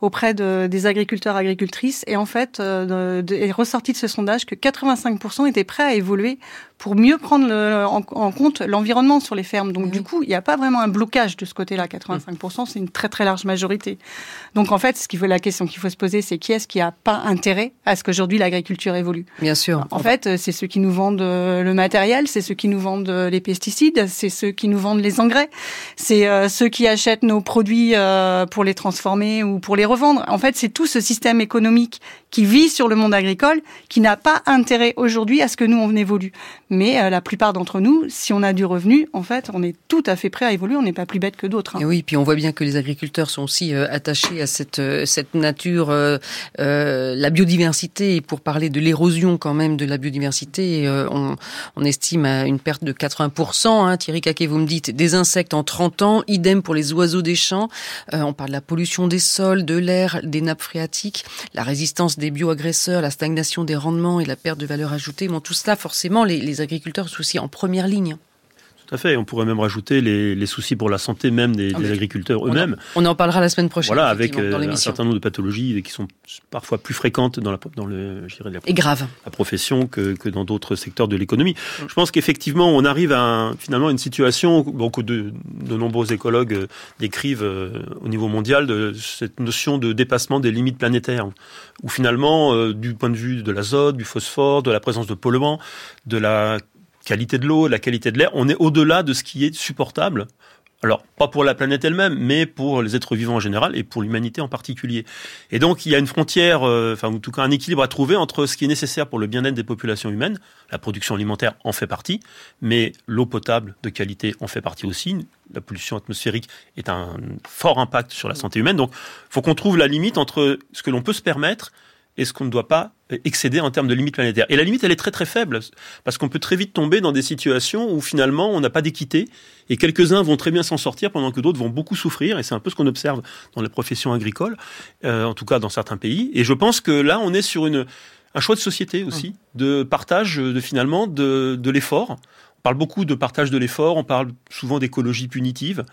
auprès de, des agriculteurs agricultrices et en fait, euh, est ressorti de ce sondage que 85% étaient prêts à évoluer pour mieux prendre en, compte l'environnement sur les fermes. Donc, du coup, il n'y a pas vraiment un blocage de ce côté-là. 85%, c'est une très, très large majorité. Donc, en fait, ce qu'il faut, la question qu'il faut se poser, c'est qui est-ce qui n'a pas intérêt à ce qu'aujourd'hui l'agriculture évolue? Bien sûr. En fait, c'est ceux qui nous vendent euh, le matériel, c'est ceux qui nous vendent euh, les pesticides, c'est ceux qui nous vendent les engrais, c'est euh, ceux qui achètent nos produits pour les transformer ou pour les revendre. En fait, c'est tout ce système économique qui vit sur le monde agricole qui n'a pas intérêt aujourd'hui à ce que nous, on évolue. Mais euh, la plupart d'entre nous, si on a du revenu, en fait, on est tout à fait prêt à évoluer. On n'est pas plus bête que d'autres. Hein. Et oui, puis on voit bien que les agriculteurs sont aussi euh, attachés à cette euh, cette nature, la biodiversité. Et pour parler de l'érosion quand même de la biodiversité, on, on, estime à une perte de 80%. Hein, Thierry Caquet, vous me dites des insectes en 30 ans. Idem pour les oiseaux des champs. on parle de la pollution des sols, de l'air, des nappes phréatiques, la résistance des bioagresseurs, la stagnation des rendements et la perte de valeur ajoutée. Bon, tout cela, forcément, les agriculteurs sont aussi en première ligne. Tout à fait. On pourrait même rajouter les, soucis pour la santé même des, ah, agriculteurs eux-mêmes. On en parlera la semaine prochaine. Voilà, avec euh, un certain nombre de pathologies qui sont parfois plus fréquentes dans la, dans le, je dirais, la, Et grave. la profession que, que dans d'autres secteurs de l'économie. Mm. Je pense qu'effectivement, on arrive à finalement une situation bon, que de, de nombreux écologues euh, décrivent euh, au niveau mondial de cette notion de dépassement des limites planétaires, où finalement, du point de vue de l'azote, du phosphore, de la présence de polluants, de la qualité de l'eau, la qualité de l'air, on est au-delà de ce qui est supportable. Alors, pas pour la planète elle-même, mais pour les êtres vivants en général et pour l'humanité en particulier. Et donc, il y a une frontière, euh, enfin, en tout cas, un équilibre à trouver entre ce qui est nécessaire pour le bien-être des populations humaines, la production alimentaire en fait partie, mais l'eau potable de qualité en fait partie aussi. La pollution atmosphérique est un fort impact sur la santé humaine. Donc, il faut qu'on trouve la limite entre ce que l'on peut se permettre et ce qu'on ne doit pas excéder en termes de limite planétaire. Et la limite, elle est très très faible, parce qu'on peut très vite tomber dans des situations où finalement on n'a pas d'équité, et quelques-uns vont très bien s'en sortir pendant que d'autres vont beaucoup souffrir, et c'est un peu ce qu'on observe dans les professions agricoles, euh, en tout cas dans certains pays. Et je pense que là, on est sur une, un choix de société aussi, mmh. de partage de finalement de, de l'effort. On parle beaucoup de partage de l'effort, on parle souvent d'écologie punitive.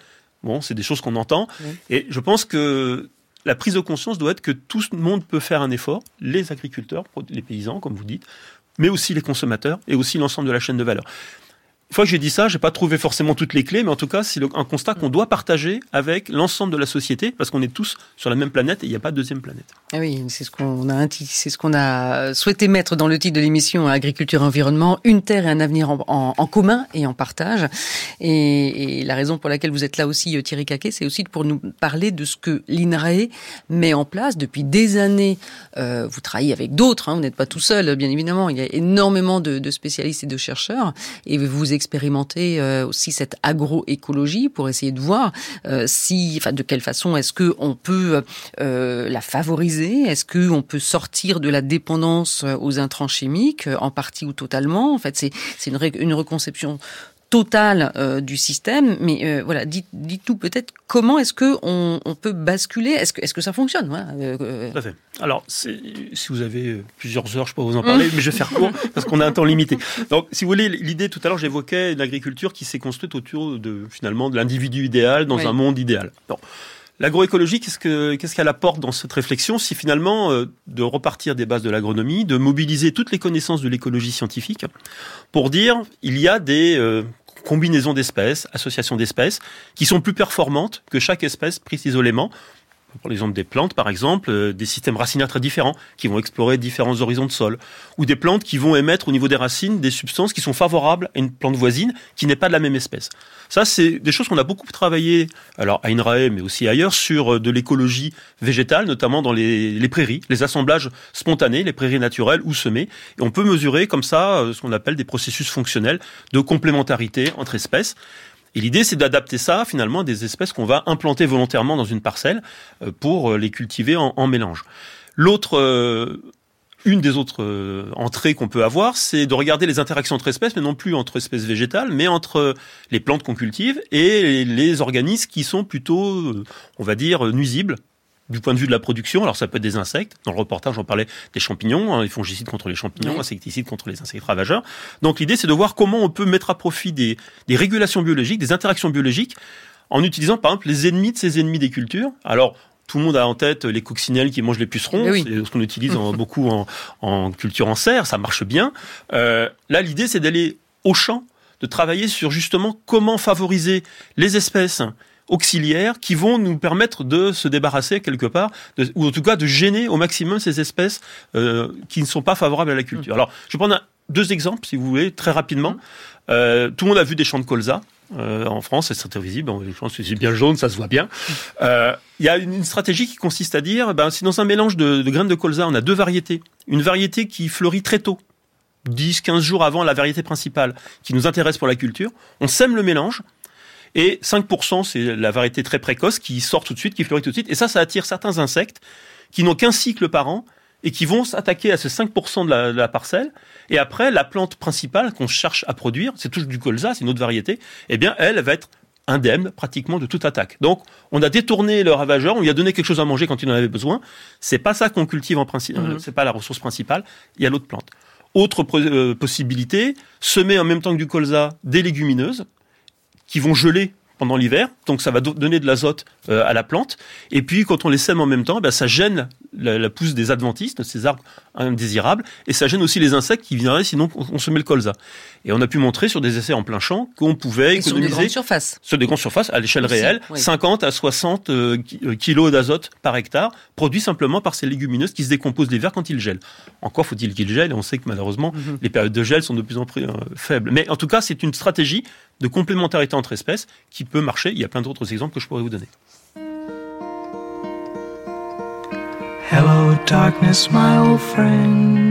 Bon, c'est des choses qu'on entend. Et je pense que la prise de conscience doit être que tout le monde peut faire un effort, les agriculteurs, les paysans, comme vous dites, mais aussi les consommateurs et aussi l'ensemble de la chaîne de valeur. Une fois que j'ai dit ça, j'ai pas trouvé forcément toutes les clés, mais en tout cas, c'est un constat qu'on doit partager avec l'ensemble de la société, parce qu'on est tous sur la même planète et il n'y a pas de deuxième planète. Ah oui, c'est ce qu'on a, c'est ce qu'on a souhaité mettre dans le titre de l'émission Agriculture et environnement, une terre et un avenir en, commun et en partage. Et, la raison pour laquelle vous êtes là aussi, euh, Thierry Caquet, c'est aussi pour nous parler de ce que l'INRAE met en place depuis des années. Euh, vous travaillez avec d'autres, hein, vous n'êtes pas tout seul, bien évidemment. Il y a énormément de, de spécialistes et de chercheurs, et vous expérimenter euh, aussi cette agroécologie pour essayer de voir euh, si, enfin, de quelle façon est-ce que on peut euh, la favoriser? Est-ce que on peut sortir de la dépendance aux intrants chimiques en partie ou totalement? En fait, c'est une, une reconception totale euh, du système. Mais euh, voilà, dites, dites tout peut-être comment est-ce que on, on, peut basculer Est-ce que est-ce que ça fonctionne euh, Tout à fait. Alors, si vous avez plusieurs heures, je peux vous en parler, mais je vais faire court parce qu'on a un temps limité. Donc, si vous voulez, l'idée tout à l'heure, j'évoquais l'agriculture qui s'est construite autour de finalement de l'individu idéal dans un monde idéal. L'agroécologie, qu'est-ce que qu'est-ce qu'elle apporte dans cette réflexion? C'est finalement de repartir des bases de l'agronomie, de mobiliser toutes les connaissances de l'écologie scientifique pour dire il y a des combinaisons d'espèces, associations d'espèces, qui sont plus performantes que chaque espèce prise isolément. Pour l'exemple des plantes, par exemple, euh, des systèmes racinaires très différents qui vont explorer différents horizons de sol, ou des plantes qui vont émettre au niveau des racines des substances qui sont favorables à une plante voisine qui n'est pas de la même espèce. Ça, c'est des choses qu'on a beaucoup travaillé, alors à INRAE, mais aussi ailleurs, sur euh, de l'écologie végétale, notamment dans les, les, prairies, les assemblages spontanés, les prairies naturelles ou semées. Et on peut mesurer comme ça euh, ce qu'on appelle des processus fonctionnels de complémentarité entre espèces. Et l'idée, c'est d'adapter ça finalement à des espèces qu'on va implanter volontairement dans une parcelle euh, pour les cultiver en, en mélange. L'autre une des autres euh, entrées qu'on peut avoir, c'est de regarder les interactions entre espèces, mais non plus entre espèces végétales, mais entre les plantes qu'on cultive et les organismes qui sont plutôt, euh, on va dire, nuisibles du point de vue de la production. Alors ça peut être des insectes. Dans le reportage, on parlait des champignons, hein, les fongicides contre les champignons, insecticides contre les insectes ravageurs. Donc l'idée, c'est de voir comment on peut mettre à profit des, des régulations biologiques, des interactions biologiques, en utilisant par exemple les ennemis de ces ennemis des cultures. Alors tout le monde a en tête les coccinelles qui mangent les pucerons. C'est ce qu'on utilise beaucoup en, culture en serre. Ça marche bien. Euh, là, l'idée, c'est d'aller au champ, de travailler sur justement comment favoriser les espèces auxiliaires qui vont nous permettre de se débarrasser quelque part, ou en tout cas de gêner au maximum ces espèces euh, qui ne sont pas favorables à la culture. Mmh. Alors, je vais prendre deux exemples, si vous voulez, très rapidement. Mmh. Euh, tout le monde a vu des champs de colza. Euh, en France, c'est très visible. Je pense que c'est bien jaune, ça se voit bien. Euh, il y a une, stratégie qui consiste à dire, ben, si dans un mélange de, graines de colza, on a deux variétés, une variété qui fleurit très tôt, 10, 15 jours avant la variété principale, qui nous intéresse pour la culture, on sème le mélange, et 5%, c'est la variété très précoce qui sort tout de suite, qui fleurit tout de suite, et ça, ça attire certains insectes qui n'ont qu'un cycle par an, et qui vont s'attaquer à ce 5% de la, de la, parcelle. Et après, la plante principale qu'on cherche à produire, c'est toujours du colza, c'est une autre variété, eh bien, elle, va être indemne pratiquement de toute attaque. Donc, on a détourné le ravageur, on lui a donné quelque chose à manger quand il en avait besoin. C'est pas ça qu'on cultive en principe, mm c'est pas la ressource principale. Il y a l'autre plante. Autre euh, possibilité, semer en même temps que du colza des légumineuses qui vont geler pendant l'hiver, donc ça va donner de l'azote euh, à la plante. Et puis quand on les sème en même temps, ben, ça gêne la, pousse des adventices, de ces arbres indésirables, et ça gêne aussi les insectes qui viendraient sinon consommer le colza. Et on a pu montrer sur des essais en plein champ qu'on pouvait économiser sur des grandes surfaces, sur des grandes surfaces à l'échelle réelle, 50 à 60 euh, euh, kilos d'azote par hectare, produit simplement par ces légumineuses qui se décomposent l'hiver quand ils gèlent. Encore faut-il qu'ils gèlent, et on sait que malheureusement mhm. les périodes de gel sont de plus en plus faibles. Mais en tout cas, c'est une stratégie de complémentarité entre espèces qui peut marcher. Il y a plein d'autres exemples que je pourrais vous donner. Hello, darkness, my old friend.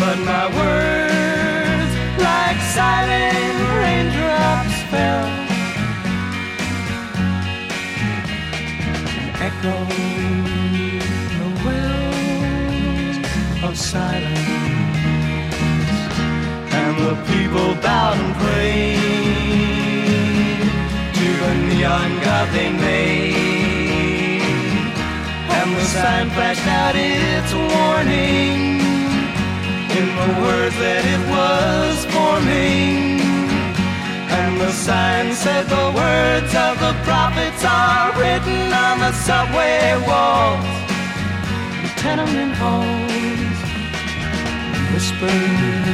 But my words, like silent raindrops, fell. Echo the wells of silence and the people bowed and prayed to the neon god they made. And the sign flashed out its warning in the words that it was forming. And the sign said the words of the prophets are written on the subway walls, the tenement halls, whispered.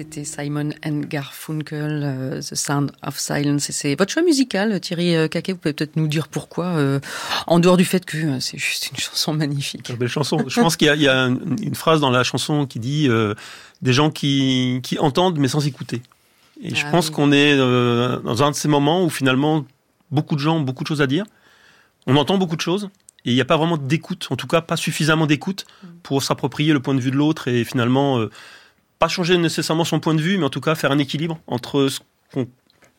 C'était Simon and Garfunkel, euh, The Sound of Silence. c'est votre choix musical, Thierry euh, Caquet. Vous pouvez peut-être nous dire pourquoi, euh, en dehors du fait que c'est juste une chanson magnifique. Une belle chanson. Je pense qu'il y, a, une, phrase dans la chanson qui dit des gens qui, entendent mais sans écouter. Et je ah pense qu'on est dans un de ces moments où finalement beaucoup de gens ont beaucoup de choses à dire. On entend beaucoup de choses, et il n'y a pas vraiment d'écoute, en tout cas pas suffisamment d'écoute pour s'approprier le point de vue de l'autre et finalement euh, pas changer nécessairement son point de vue, mais en tout cas faire un équilibre entre ce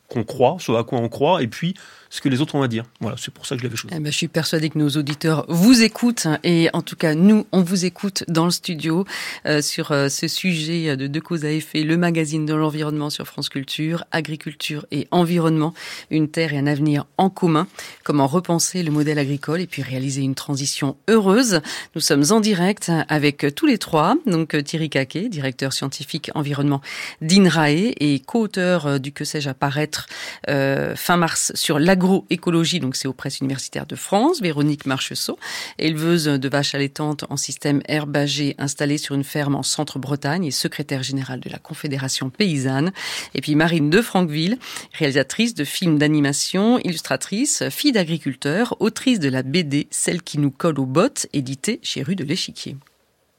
qu'on croit, ce à quoi on croit, et puis ce que les autres ont à dire. Voilà, c'est pour ça que je l'avais choisi. Eh ben, je suis persuadée que nos auditeurs vous écoutent et en tout cas nous, on vous écoute dans le studio euh, sur euh, ce sujet de deux causes à effet, le magazine de l'environnement sur France Culture, agriculture et environnement, une terre et un avenir en commun. Comment repenser le modèle agricole et puis réaliser une transition heureuse. Nous sommes en direct avec tous les trois, donc Thierry Caquet, directeur scientifique environnement d'INRAE et co-auteur du Que sais-je apparaître euh, fin mars sur l'agriculture agroécologie, donc c'est aux presses universitaires de France, Véronique Marchessault, éleveuse de vaches allaitantes en système herbagé installée sur une ferme en centre-Bretagne et secrétaire générale de la Confédération paysanne. Et puis Marine de Franqueville, réalisatrice de films d'animation, illustratrice, fille d'agriculteur, autrice de la BD Celle qui nous colle aux bottes, éditée chez Rue de l'Échiquier.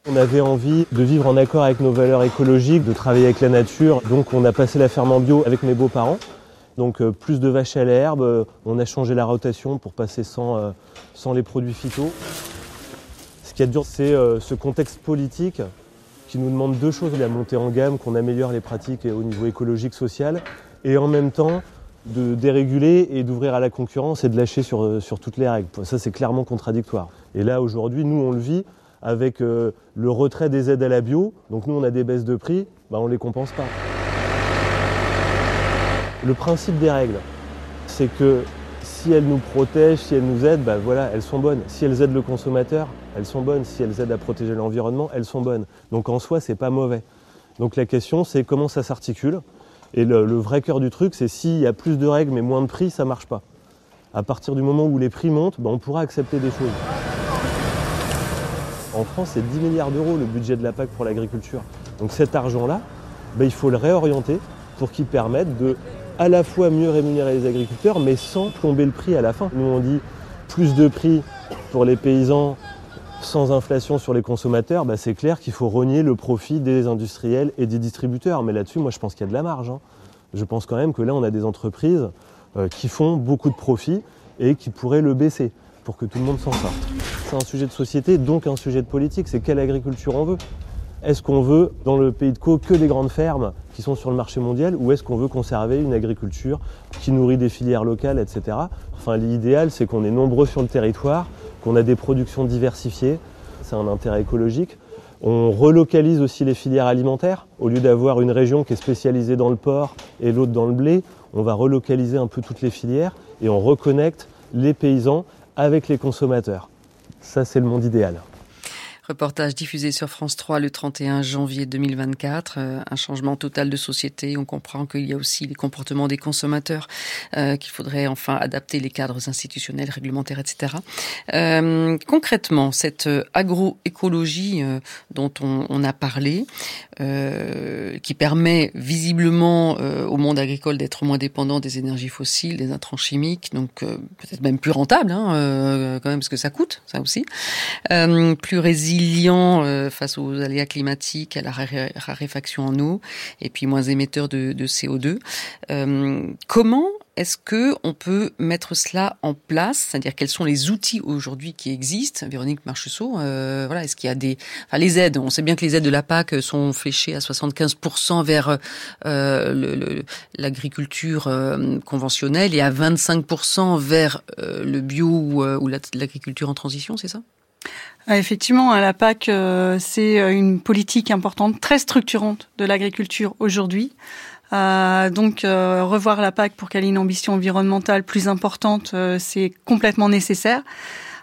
On avait envie de vivre en accord avec nos valeurs écologiques, de travailler avec la nature. Donc on a passé la ferme en bio avec mes beaux-parents. Donc euh, plus de vaches à l'herbe, euh, on a changé la rotation pour passer sans, euh, sans les produits phyto. Ce qui est dur, c'est ce contexte politique qui nous demande deux choses, la montée en gamme, qu'on améliore les pratiques au niveau écologique, social, et en même temps de déréguler et d'ouvrir à la concurrence et de lâcher sur, toutes les règles. Ça, c'est clairement contradictoire. Et là, aujourd'hui, nous, on le vit avec le retrait des aides à la bio. Donc nous, on a des baisses de prix, bah, on ne les compense pas. Le principe des règles, c'est que si elles nous protègent, si elles nous aident, bah, voilà, elles sont bonnes. Si elles aident le consommateur, elles sont bonnes. Si elles aident à protéger l'environnement, elles sont bonnes. Donc en soi, c'est pas mauvais. Donc la question, c'est comment ça s'articule. Et le, vrai cœur du truc, c'est s'il y a plus de règles mais moins de prix, ça marche pas. À partir du moment où les prix montent, bah, on pourra accepter des choses. En France, c'est 10 milliards d'euros le budget de la PAC pour l'agriculture. Donc cet argent-là, ben, il faut le réorienter pour qu'il permette de à la fois mieux rémunérer les agriculteurs, mais sans plomber le prix à la fin. Nous, on dit plus de prix pour les paysans sans inflation sur les consommateurs, ben, c'est clair qu'il faut rogner le profit des industriels et des distributeurs. Mais là-dessus, moi, je pense qu'il y a de la marge. Hein. Je pense quand même que là, on a des entreprises euh, qui font beaucoup de profit et qui pourraient le baisser pour que tout le monde s'en sorte. C'est un sujet de société, donc un sujet de politique. C'est quelle agriculture on veut Est-ce qu'on veut, dans le pays de Co, que des grandes fermes qui sont sur le marché mondial ou est-ce qu'on veut conserver une agriculture qui nourrit des filières locales, etc. Enfin, l'idéal, c'est qu'on est nombreux sur le territoire, qu'on a des productions diversifiées. C'est un intérêt écologique. On relocalise aussi les filières alimentaires. Au lieu d'avoir une région qui est spécialisée dans le porc et l'autre dans le blé, on va relocaliser un peu toutes les filières et on reconnecte les paysans avec les consommateurs. Ça, c'est le monde idéal. Reportage diffusé sur France 3 le 31 janvier 2024. Euh, un changement total de société. On comprend qu'il y a aussi les comportements des consommateurs, euh, qu'il faudrait enfin adapter les cadres institutionnels, réglementaires, etc. Euh, concrètement, cette agroécologie dont on, on, a parlé, qui permet visiblement au monde agricole d'être moins dépendant des énergies fossiles, des intrants chimiques, donc peut-être même plus rentable, hein, quand même, parce que ça coûte, ça aussi, plus résilient euh, face aux aléas climatiques, à la raréfaction en eau, et puis moins émetteur de, CO2. Euh, comment est-ce que on peut mettre cela en place? C'est-à-dire quels sont les outils aujourd'hui qui existent? Véronique Marchessault, euh, voilà, est-ce qu'il y a des, enfin, les aides? On sait bien que les aides de la PAC sont fléchées à 75% vers l'agriculture conventionnelle et à 25% vers le bio ou l'agriculture en transition, c'est ça? Effectivement, la PAC, euh, c'est euh, une politique importante, très structurante de l'agriculture aujourd'hui. Euh, donc, revoir la PAC pour qu'elle ait une ambition environnementale plus importante, c'est complètement nécessaire.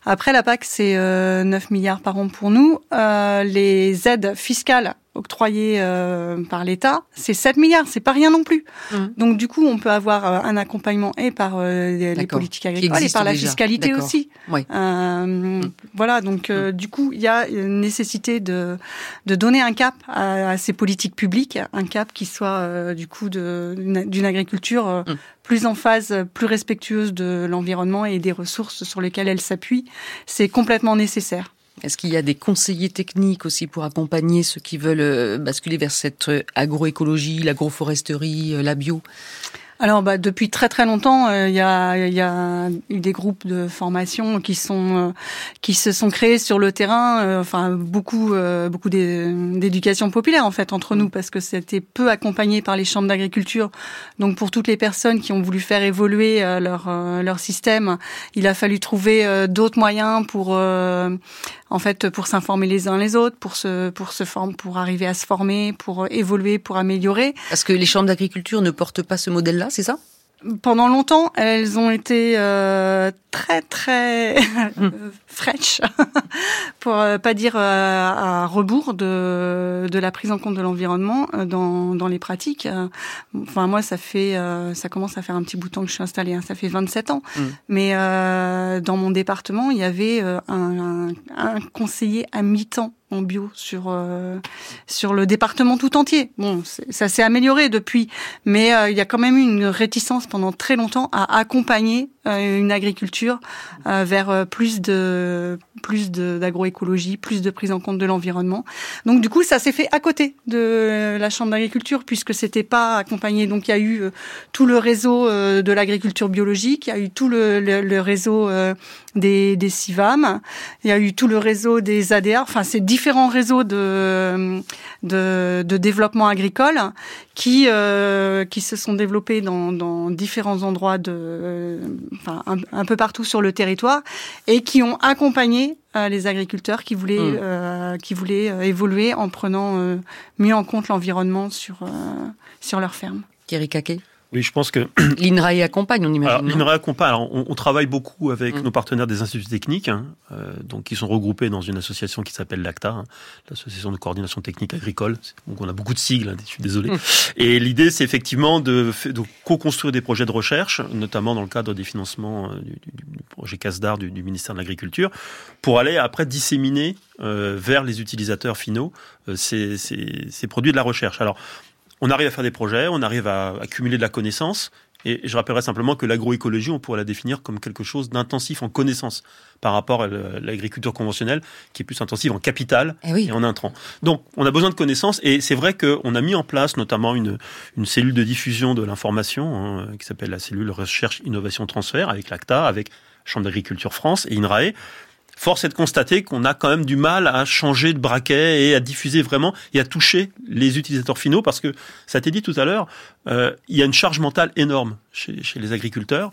Après, la PAC, c'est 9 milliards par an pour nous. les aides fiscales octroyés euh, par l'État, c'est 7 milliards, c'est pas rien non plus. Mmh. Donc du coup, on peut avoir euh, un accompagnement et par euh, les politiques agricoles et par la fiscalité aussi. Mmh. Voilà, donc mmh. du coup, il y a une nécessité de, de donner un cap à, ces politiques publiques, un cap qui soit du coup d'une agriculture plus en phase, plus respectueuse de l'environnement et des ressources sur lesquelles elle s'appuie. C'est complètement nécessaire. Est-ce qu'il y a des conseillers techniques aussi pour accompagner ceux qui veulent euh, basculer vers cette euh, agroécologie, l'agroforesterie, euh, la bio? Alors, bah, depuis très très longtemps, il y, a, y, a, eu des groupes de formation qui sont qui se sont créés sur le terrain. enfin, beaucoup beaucoup d'éducation populaire en fait entre nous parce que c'était peu accompagné par les chambres d'agriculture. Donc, pour toutes les personnes qui ont voulu faire évoluer leur leur système, il a fallu trouver d'autres moyens pour en fait, pour s'informer les uns les autres, pour se, pour se former, pour arriver à se former, pour évoluer, pour améliorer. Parce que les chambres d'agriculture ne portent pas ce modèle-là, c'est ça? Pendant longtemps, elles ont été euh, très très euh, fraîches, faut pas dire à, rebours de, de la prise en compte de l'environnement dans, dans les pratiques. Enfin, moi, ça fait, ça commence à faire un petit bout de temps que je suis installée. Hein. ça fait 27 ans. Mmh. Mais dans mon département, il y avait un, un conseiller à mi-temps en bio sur euh, sur le département tout entier. Bon, ça s'est amélioré depuis, mais euh, il y a quand même eu une réticence pendant très longtemps à accompagner euh, une agriculture vers plus de plus d'agroécologie, plus de prise en compte de l'environnement. Donc du coup, ça s'est fait à côté de la chambre d'agriculture puisque c'était pas accompagné. Donc il y a eu tout le réseau de l'agriculture biologique, il y a eu tout le, le, réseau des des CIVAM, il y a eu tout le réseau des ADR. Enfin, c'est différents réseaux de, de, de développement agricole qui, euh, qui se sont développés dans, dans différents endroits, de, euh, enfin, un, peu partout sur le territoire, et qui ont accompagné euh, les agriculteurs qui voulaient, mmh. euh, qui voulaient évoluer en prenant mieux en compte l'environnement sur, sur leur ferme. Thierry Caquet oui, je pense que l'INRAE accompagne, on imagine. L'INRAE accompagne. Alors, on, on, travaille beaucoup avec mm. nos partenaires des instituts techniques, hein, euh, donc qui sont regroupés dans une association qui s'appelle l'ACTA, hein, l'association de coordination technique agricole. Donc, on a beaucoup de sigles. Hein, je suis désolé. Mm. Et l'idée, c'est effectivement de, de co-construire des projets de recherche, notamment dans le cadre des financements euh, du, du, projet CASDAR du, du, ministère de l'Agriculture, pour aller après disséminer euh, vers les utilisateurs finaux euh, ces, ces, ces produits de la recherche. Alors on arrive à faire des projets, on arrive à accumuler de la connaissance. Et je rappellerai simplement que l'agroécologie, on pourrait la définir comme quelque chose d'intensif en connaissance par rapport à l'agriculture conventionnelle, qui est plus intensive en capital eh et, en intrants. Donc, on a besoin de connaissances, et c'est vrai qu'on a mis en place notamment une, une cellule de diffusion de l'information, hein, qui s'appelle la cellule Recherche, Innovation, Transfert, avec l'ACTA, avec Chambre d'agriculture France et INRAE, force est de constater qu'on a quand même du mal à changer de braquet et à diffuser vraiment et à toucher les utilisateurs finaux parce que, ça été dit tout à l'heure, euh, il y a une charge mentale énorme chez, chez les agriculteurs.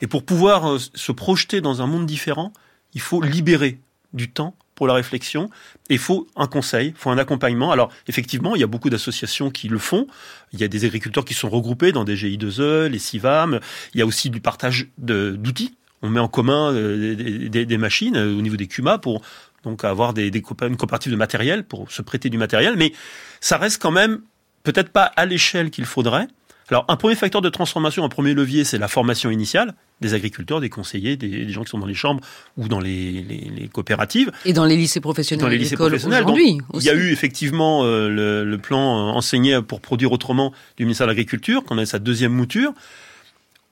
Et pour pouvoir euh, se projeter dans un monde différent, il faut libérer du temps pour la réflexion. Et il faut un conseil, il faut un accompagnement. Alors, effectivement, il y a beaucoup d'associations qui le font. Il y a des agriculteurs qui sont regroupés dans des GI2E, les CIVAM. Il y a aussi du partage d'outils on met en commun euh, des, machines euh, au niveau des CUMA pour donc avoir des, des une coopérative de matériel pour se prêter du matériel, mais ça reste quand même peut-être pas à l'échelle qu'il faudrait. Alors, un premier facteur de transformation, un premier levier, c'est la formation initiale des agriculteurs, des conseillers, des, gens qui sont dans les chambres ou dans les, coopératives. Et dans les lycées professionnels. Dans les lycées professionnels. Aujourd'hui. Il y a eu effectivement euh, le, le, plan enseigné pour produire autrement du ministère de l'Agriculture, qu'on a sa deuxième mouture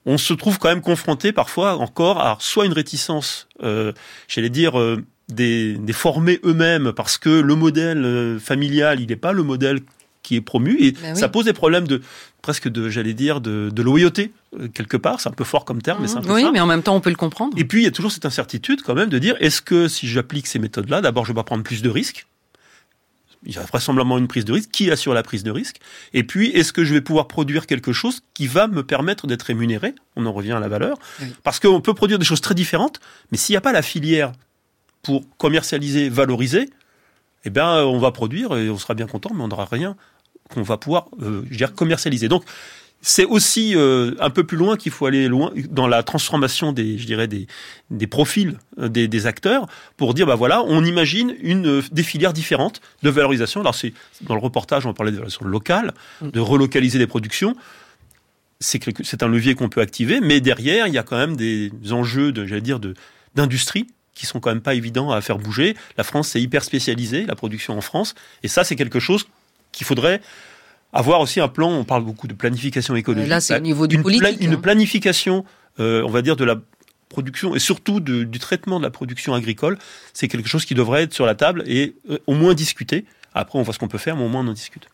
on se trouve quand même confronté parfois encore à soit une réticence, euh, j'allais dire, euh, des, des, formés eux-mêmes parce que le modèle euh, familial, il n'est pas le modèle qui est promu et ben ça pose des problèmes de presque de j'allais dire de, de loyauté euh, quelque part. C'est un peu fort comme terme mais c'est un peu oui mais en même temps on peut le comprendre. Et puis il y a toujours cette incertitude quand même de dire est-ce que si j'applique ces méthodes là d'abord je vais prendre plus de risques il y a vraisemblablement une prise de risque. Qui assure la prise de risque? Et puis, est-ce que je vais pouvoir produire quelque chose qui va me permettre d'être rémunéré? On en revient à la valeur. Parce qu'on peut produire des choses très différentes, mais s'il n'y a pas la filière pour commercialiser, valoriser, eh bien, on va produire et on sera bien content, mais on n'aura rien qu'on va pouvoir, euh, je dire, commercialiser. Donc, c'est aussi euh, un peu plus loin qu'il faut aller loin dans la transformation des, je dirais, des, des profils euh, des, des, acteurs pour dire, bah voilà, on imagine une, euh, des filières différentes de valorisation. Alors c'est dans le reportage, on parlait de valorisation locale, mm. de relocaliser des productions. C'est un levier qu'on peut activer, mais derrière, il y a quand même des enjeux de, j'allais dire, de d'industrie qui sont quand même pas évidents à faire bouger. La France, c'est hyper spécialisé, la production en France, et ça, c'est quelque chose qu'il faudrait avoir aussi un plan, on parle beaucoup de planification écologique. Là, c'est au niveau du politique. une hein. planification, euh, on va dire, de la production et surtout du traitement de la production agricole, c'est quelque chose qui devrait être sur la table et euh, au moins discuter. Après, on voit ce qu'on peut faire, mais au moins on en discute.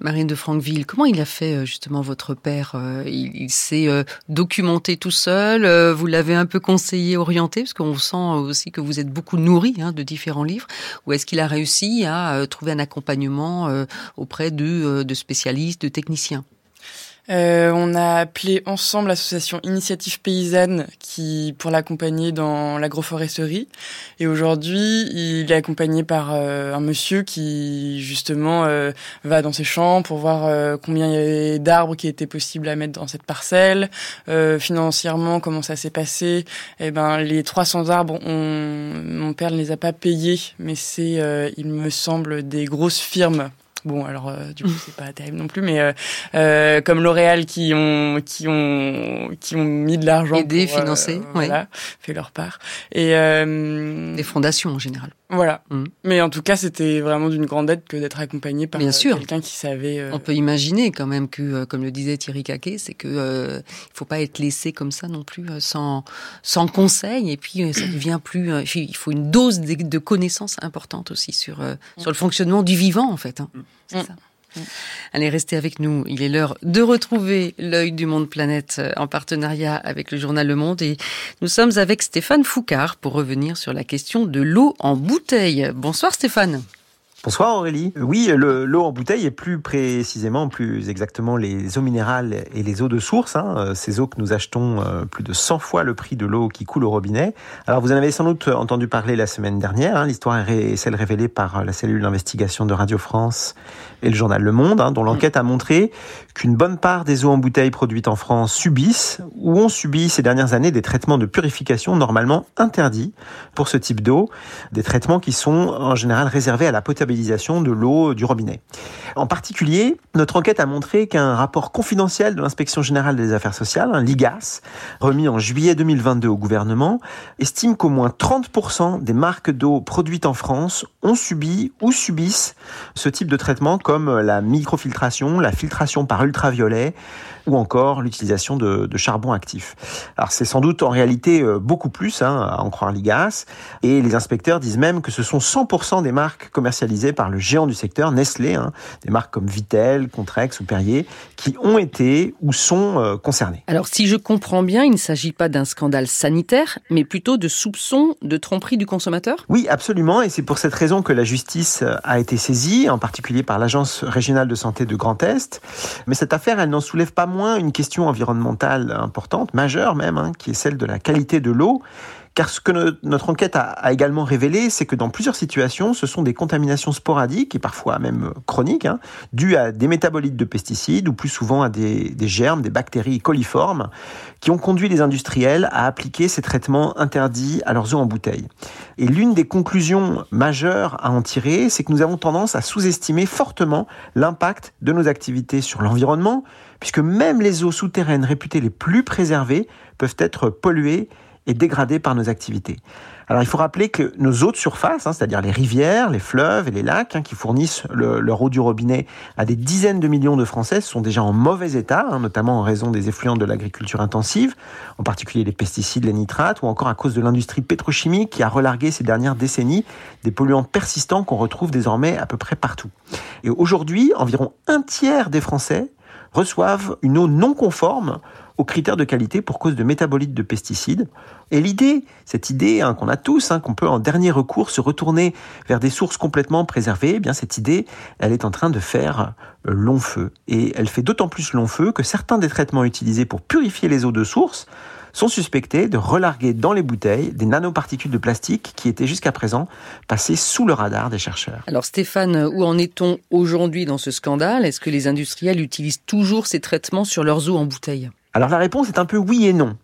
Marine de Franqueville, comment il a fait euh, justement votre père euh, Il, s'est euh, documenté tout seul, vous l'avez un peu conseillé, orienté, parce qu'on sent aussi que vous êtes beaucoup nourri hein, de différents livres, ou est-ce qu'il a réussi à trouver un accompagnement auprès de, de spécialistes, de techniciens? Euh, On a appelé ensemble l'association Initiative Paysanne qui pour l'accompagner dans l'agroforesterie. Et aujourd'hui, il est accompagné par euh, un monsieur qui justement euh, va dans ses champs pour voir combien il y avait d'arbres qui étaient possibles à mettre dans cette parcelle, financièrement comment ça s'est passé. Eh ben les 300 arbres, on, mon père ne les a pas payés, mais c'est, il me semble, des grosses firmes Bon, alors euh, du coup, c'est pas terrible non plus, mais euh, euh, comme L'Oréal qui ont qui ont qui ont mis de l'argent, aidé, financé, voilà, fait leur part. Et des fondations en général. Voilà. Mm. Mais en tout cas, c'était vraiment d'une grande aide que d'être accompagné par quelqu'un qui savait. On peut imaginer quand même que, comme le disait Thierry Caquet, c'est que euh, il faut pas être laissé comme ça non plus sans sans conseil. Et puis ça devient plus. il faut une dose de, connaissances importante aussi sur sur le fonctionnement du vivant en fait. Hein. Mm. C'est mm. ça. Allez, restez avec nous. Il est l'heure de retrouver l'œil du monde planète euh, en partenariat avec le journal Le Monde et nous sommes avec Stéphane Foucard pour revenir sur la question de l'eau en bouteille. Bonsoir Stéphane. Bonsoir Aurélie. Oui, l'eau en bouteille et plus précisément, plus exactement les eaux minérales et les eaux de source, hein, euh, ces eaux que nous achetons euh, plus de 100 fois le prix de l'eau qui coule au robinet. Alors vous en avez sans doute entendu parler la semaine dernière, hein, l'histoire est celle révélée par la cellule d'investigation de Radio France et le journal Le Monde, hein, dont l'enquête a montré qu'une bonne part des eaux en bouteille produites en France subissent ou ont subi ces dernières années des traitements de purification normalement interdits pour ce type d'eau, des traitements qui sont en général réservés à la de l'eau du robinet. En particulier, notre enquête a montré qu'un rapport confidentiel de l'inspection générale des affaires sociales, un l'IGAS, remis en juillet 2022 au gouvernement, estime qu'au moins 30% des marques d'eau produites en France ont subi ou subissent ce type de traitement comme la microfiltration, la filtration par ultraviolet ou encore l'utilisation de, charbon actif. Alors c'est sans doute en réalité euh, beaucoup plus, hein, à en croire l'IGAS, et les inspecteurs disent même que ce sont 100% des marques commercialisées par le géant du secteur, Nestlé, hein, des marques comme Vitel, Contrex ou Perrier, qui ont été ou sont euh, concernées. Alors si je comprends bien, il ne s'agit pas d'un scandale sanitaire, mais plutôt de soupçons de tromperie du consommateur? Oui, absolument, et c'est pour cette raison que la justice euh, a été saisie, en particulier par l'Agence régionale de santé de Grand Est. Mais cette affaire, elle n'en soulève pas moins une question environnementale importante, majeure même, hein, qui est celle de la qualité de l'eau. Car ce que notre enquête a, également révélé, c'est que dans plusieurs situations, ce sont des contaminations sporadiques et parfois même chroniques, hein, dues à des métabolites de pesticides ou plus souvent à des, des, germes, des bactéries coliformes, qui ont conduit les industriels à appliquer ces traitements interdits à leurs eaux en bouteille. Et l'une des conclusions majeures à en tirer, c'est que nous avons tendance à sous-estimer fortement l'impact de nos activités sur l'environnement, puisque même les eaux souterraines réputées les plus préservées peuvent être polluées et dégradées par nos activités. Alors il faut rappeler que nos eaux de surface, hein, c'est-à-dire les rivières, les fleuves et les lacs, hein, qui fournissent leur eau du robinet à des dizaines de millions de Français, sont déjà en mauvais état, hein, notamment en raison des effluents de l'agriculture intensive, en particulier les pesticides, les nitrates, ou encore à cause de l'industrie pétrochimique qui a relargué ces dernières décennies des polluants persistants qu'on retrouve désormais à peu près partout. Et aujourd'hui, environ un tiers des Français reçoivent une eau non conforme aux critères de qualité pour cause de métabolites de pesticides. Et l'idée, cette idée hein, qu'on a tous, hein, qu'on peut en dernier recours se retourner vers des sources complètement préservées, eh bien cette idée, elle est en train de faire euh, long feu. Et elle fait d'autant plus long feu que certains des traitements utilisés pour purifier les eaux de source sont suspectés de relarguer dans les bouteilles des nanoparticules de plastique qui étaient jusqu'à présent passées sous le radar des chercheurs. Alors Stéphane, où en est-on aujourd'hui dans ce scandale? Est-ce que les industriels utilisent toujours ces traitements sur leurs eaux en bouteille? Alors la réponse est un peu oui et non.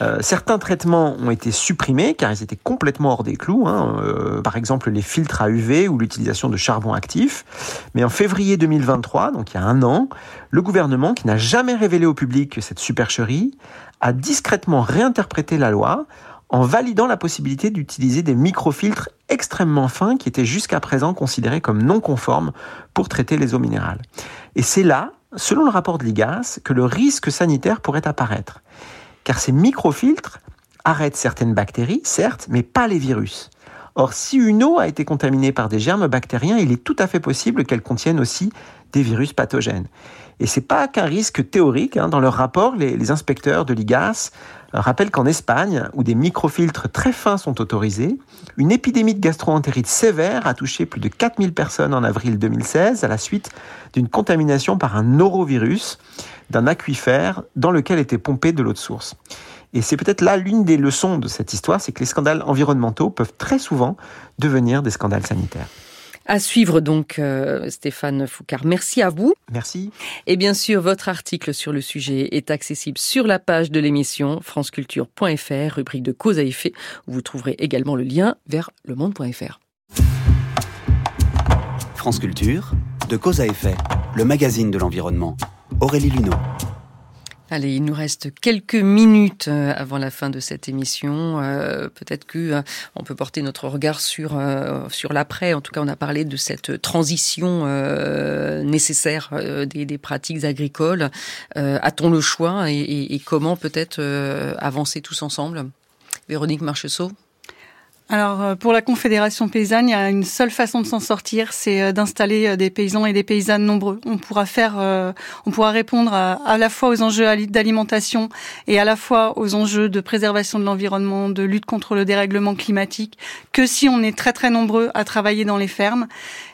Euh, certains traitements ont été supprimés car ils étaient complètement hors des clous, hein, euh, par exemple les filtres à UV ou l'utilisation de charbon actif. Mais en février 2023, donc il y a un an, le gouvernement, qui n'a jamais révélé au public cette supercherie, a discrètement réinterprété la loi en validant la possibilité d'utiliser des microfiltres extrêmement fins qui étaient jusqu'à présent considérés comme non conformes pour traiter les eaux minérales. Et c'est là, selon le rapport de l'IGAS, que le risque sanitaire pourrait apparaître. Car ces microfiltres arrêtent certaines bactéries, certes, mais pas les virus. Or, si une eau a été contaminée par des germes bactériens, il est tout à fait possible qu'elle contienne aussi des virus pathogènes. Et c'est pas qu'un risque théorique. Hein. Dans leur rapport, les, inspecteurs de l'IGAS euh, rappellent qu'en Espagne, où des microfiltres très fins sont autorisés, une épidémie de gastroentérite sévère a touché plus de 4000 personnes en avril 2016 à la suite d'une contamination par un norovirus d'un aquifère dans lequel était pompée de l'eau de source. Et c'est peut-être là l'une des leçons de cette histoire, c'est que les scandales environnementaux peuvent très souvent devenir des scandales sanitaires. À suivre donc, euh, Stéphane Foucard. Merci à vous. Merci. Et bien sûr, votre article sur le sujet est accessible sur la page de l'émission franceculture.fr, rubrique de cause à effet, où vous trouverez également le lien vers lemonde.fr. France Culture, de cause à effet, le magazine de l'environnement. Aurélie Luneau. Allez, il nous reste quelques minutes euh, avant la fin de cette émission. Euh, peut-être que euh, on peut porter notre regard sur sur l'après. En tout cas, on a parlé de cette transition nécessaire des, pratiques agricoles. A-t-on le choix et, et comment peut-être avancer tous ensemble? Véronique Marcheseau alors euh, pour la Confédération paysanne, il y a une seule façon de s'en sortir, c'est euh, d'installer euh, des paysans et des paysannes nombreux. On pourra faire, on pourra répondre à, la fois aux enjeux d'alimentation et à la fois aux enjeux de préservation de l'environnement, de lutte contre le dérèglement climatique, que si on est très très nombreux à travailler dans les fermes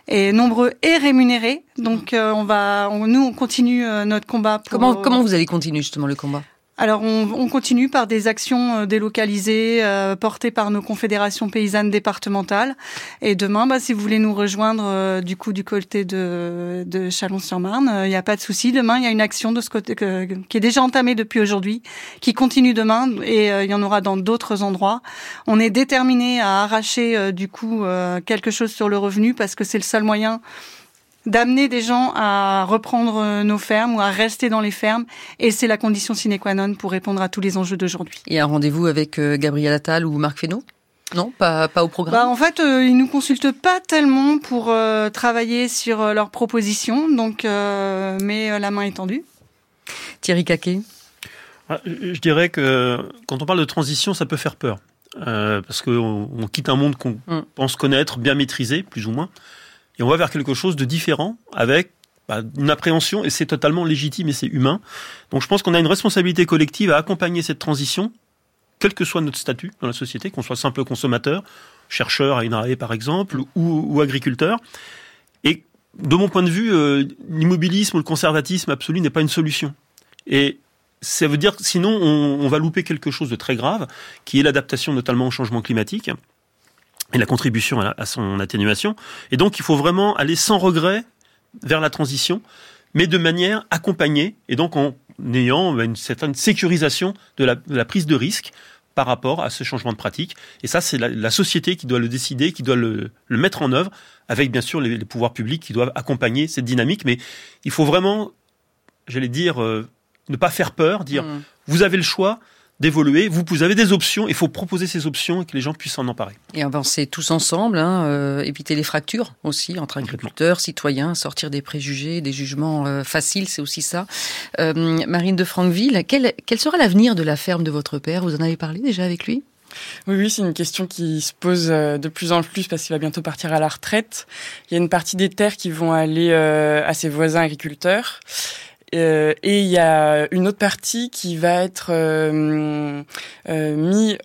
et nombreux et rémunérés. Donc on va, nous on continue notre combat. comment comment vous allez continuer justement le combat? Alors on, on, continue par des actions euh, délocalisées euh, portées par nos confédérations paysannes départementales. Et demain, bah, si vous voulez nous rejoindre euh, du coup du côté de, de Chalon-sur-Marne, il n'y a pas de souci. Demain, il y a une action de ce côté qui est déjà entamée depuis aujourd'hui, qui continue demain et il y en aura dans d'autres endroits. On est déterminé à arracher du coup quelque chose sur le revenu parce que c'est le seul moyen d'amener des gens à reprendre euh, nos fermes ou à rester dans les fermes. Et c'est la condition sine qua non pour répondre à tous les enjeux d'aujourd'hui. Et un rendez-vous avec euh, Gabriel Attal ou Marc Fesneau? Non, pas, pas au programme? Bah, en fait, euh, ils nous consultent pas tellement pour euh, travailler sur leurs propositions, donc mais la main est tendue. Thierry Caquet. Ah, je dirais que quand on parle de transition, ça peut faire peur. parce qu'on on quitte un monde qu'on mm. pense connaître, bien maîtriser, plus ou moins, et on va vers quelque chose de différent avec bah, une appréhension, et c'est totalement légitime et c'est humain. Donc je pense qu'on a une responsabilité collective à accompagner cette transition, quel que soit notre statut dans la société, qu'on soit simple consommateur, chercheur à INRAE par exemple, ou, ou agriculteur. Et de mon point de vue, euh, l'immobilisme ou le conservatisme absolu n'est pas une solution. Et ça veut dire sinon on, on va louper quelque chose de très grave, qui est l'adaptation notamment au changement climatique et la contribution à, son atténuation. Et donc, il faut vraiment aller sans regret vers la transition, mais de manière accompagnée, et donc en ayant une certaine sécurisation de la, prise de risque par rapport à ce changement de pratique. Et ça, c'est la, société qui doit le décider, qui doit le, mettre en œuvre, avec bien sûr les, pouvoirs publics qui doivent accompagner cette dynamique. Mais il faut vraiment, j'allais dire, euh, ne pas faire peur, dire, mmh. vous avez le choix, d'évoluer. Vous, vous avez des options, il faut proposer ces options et que les gens puissent s'en emparer. Et avancer tous ensemble, hein, euh, éviter les fractures aussi entre agriculteurs, citoyens, sortir des préjugés, des jugements euh, faciles, c'est aussi ça. Euh, Marine de Franqueville, quel, quel sera l'avenir de la ferme de votre père? Vous en avez parlé déjà avec lui? Oui, oui, c'est une question qui se pose de plus en plus parce qu'il va bientôt partir à la retraite. Il y a une partie des terres qui vont aller à ses voisins agriculteurs. Euh, et il y a une autre partie qui va être euh, euh, mis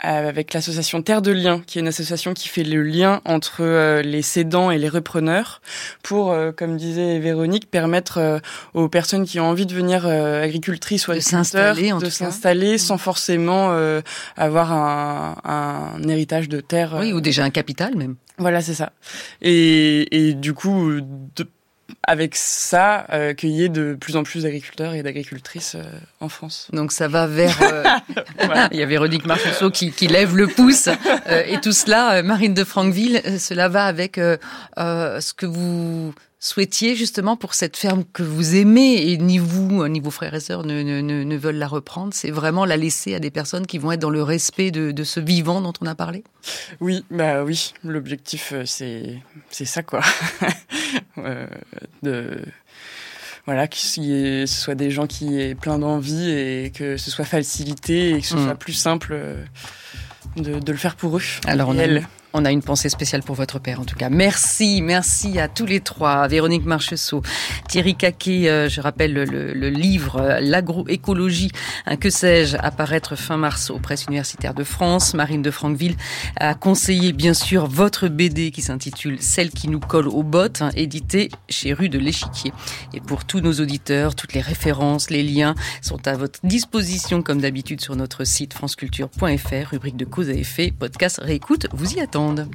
avec l'association Terre de Liens, qui est une association qui fait le lien entre les cédants et les repreneurs, pour, comme disait Véronique, permettre aux personnes qui ont envie de devenir agricultrices ou agriculteurs de s'installer sans forcément avoir un, un, héritage de terre. Oui, ou déjà un capital même. Voilà, c'est ça. Et, et du coup, de, avec ça, euh, qu'il y ait de plus en plus d'agriculteurs et d'agricultrices euh, en France. Donc ça va vers... Euh, Il y a Véronique Marchusseau qui, qui lève le pouce. Euh, et tout cela, Marine de Franqueville, cela va avec ce que vous souhaitiez justement pour cette ferme que vous aimez et ni vous ni vos frères et sœurs ne, ne, ne veulent la reprendre, c'est vraiment la laisser à des personnes qui vont être dans le respect de, de ce vivant dont on a parlé? Oui, bah oui, l'objectif c'est c'est ça quoi. euh, de voilà, que ce soit des gens qui aient plein d'envie et que ce soit facilité et que ce mm. soit plus simple euh, de, de, le faire pour eux. Alors on a, On a une pensée spéciale pour votre père, en tout cas. Merci, merci à tous les trois. Véronique Marchessault, Thierry Caquet, euh, je rappelle le, livre euh, L'agroécologie, un que sais-je, apparaître fin mars aux presses universitaires de France. Marine de Franqueville a conseillé, bien sûr, votre BD qui s'intitule Celle qui nous colle aux bottes, hein, édité chez Rue de l'Échiquier. Et pour tous nos auditeurs, toutes les références, les liens sont à votre disposition, comme d'habitude, sur notre site franceculture.fr, rubrique de cause à effet, podcast réécoute, vous y onda.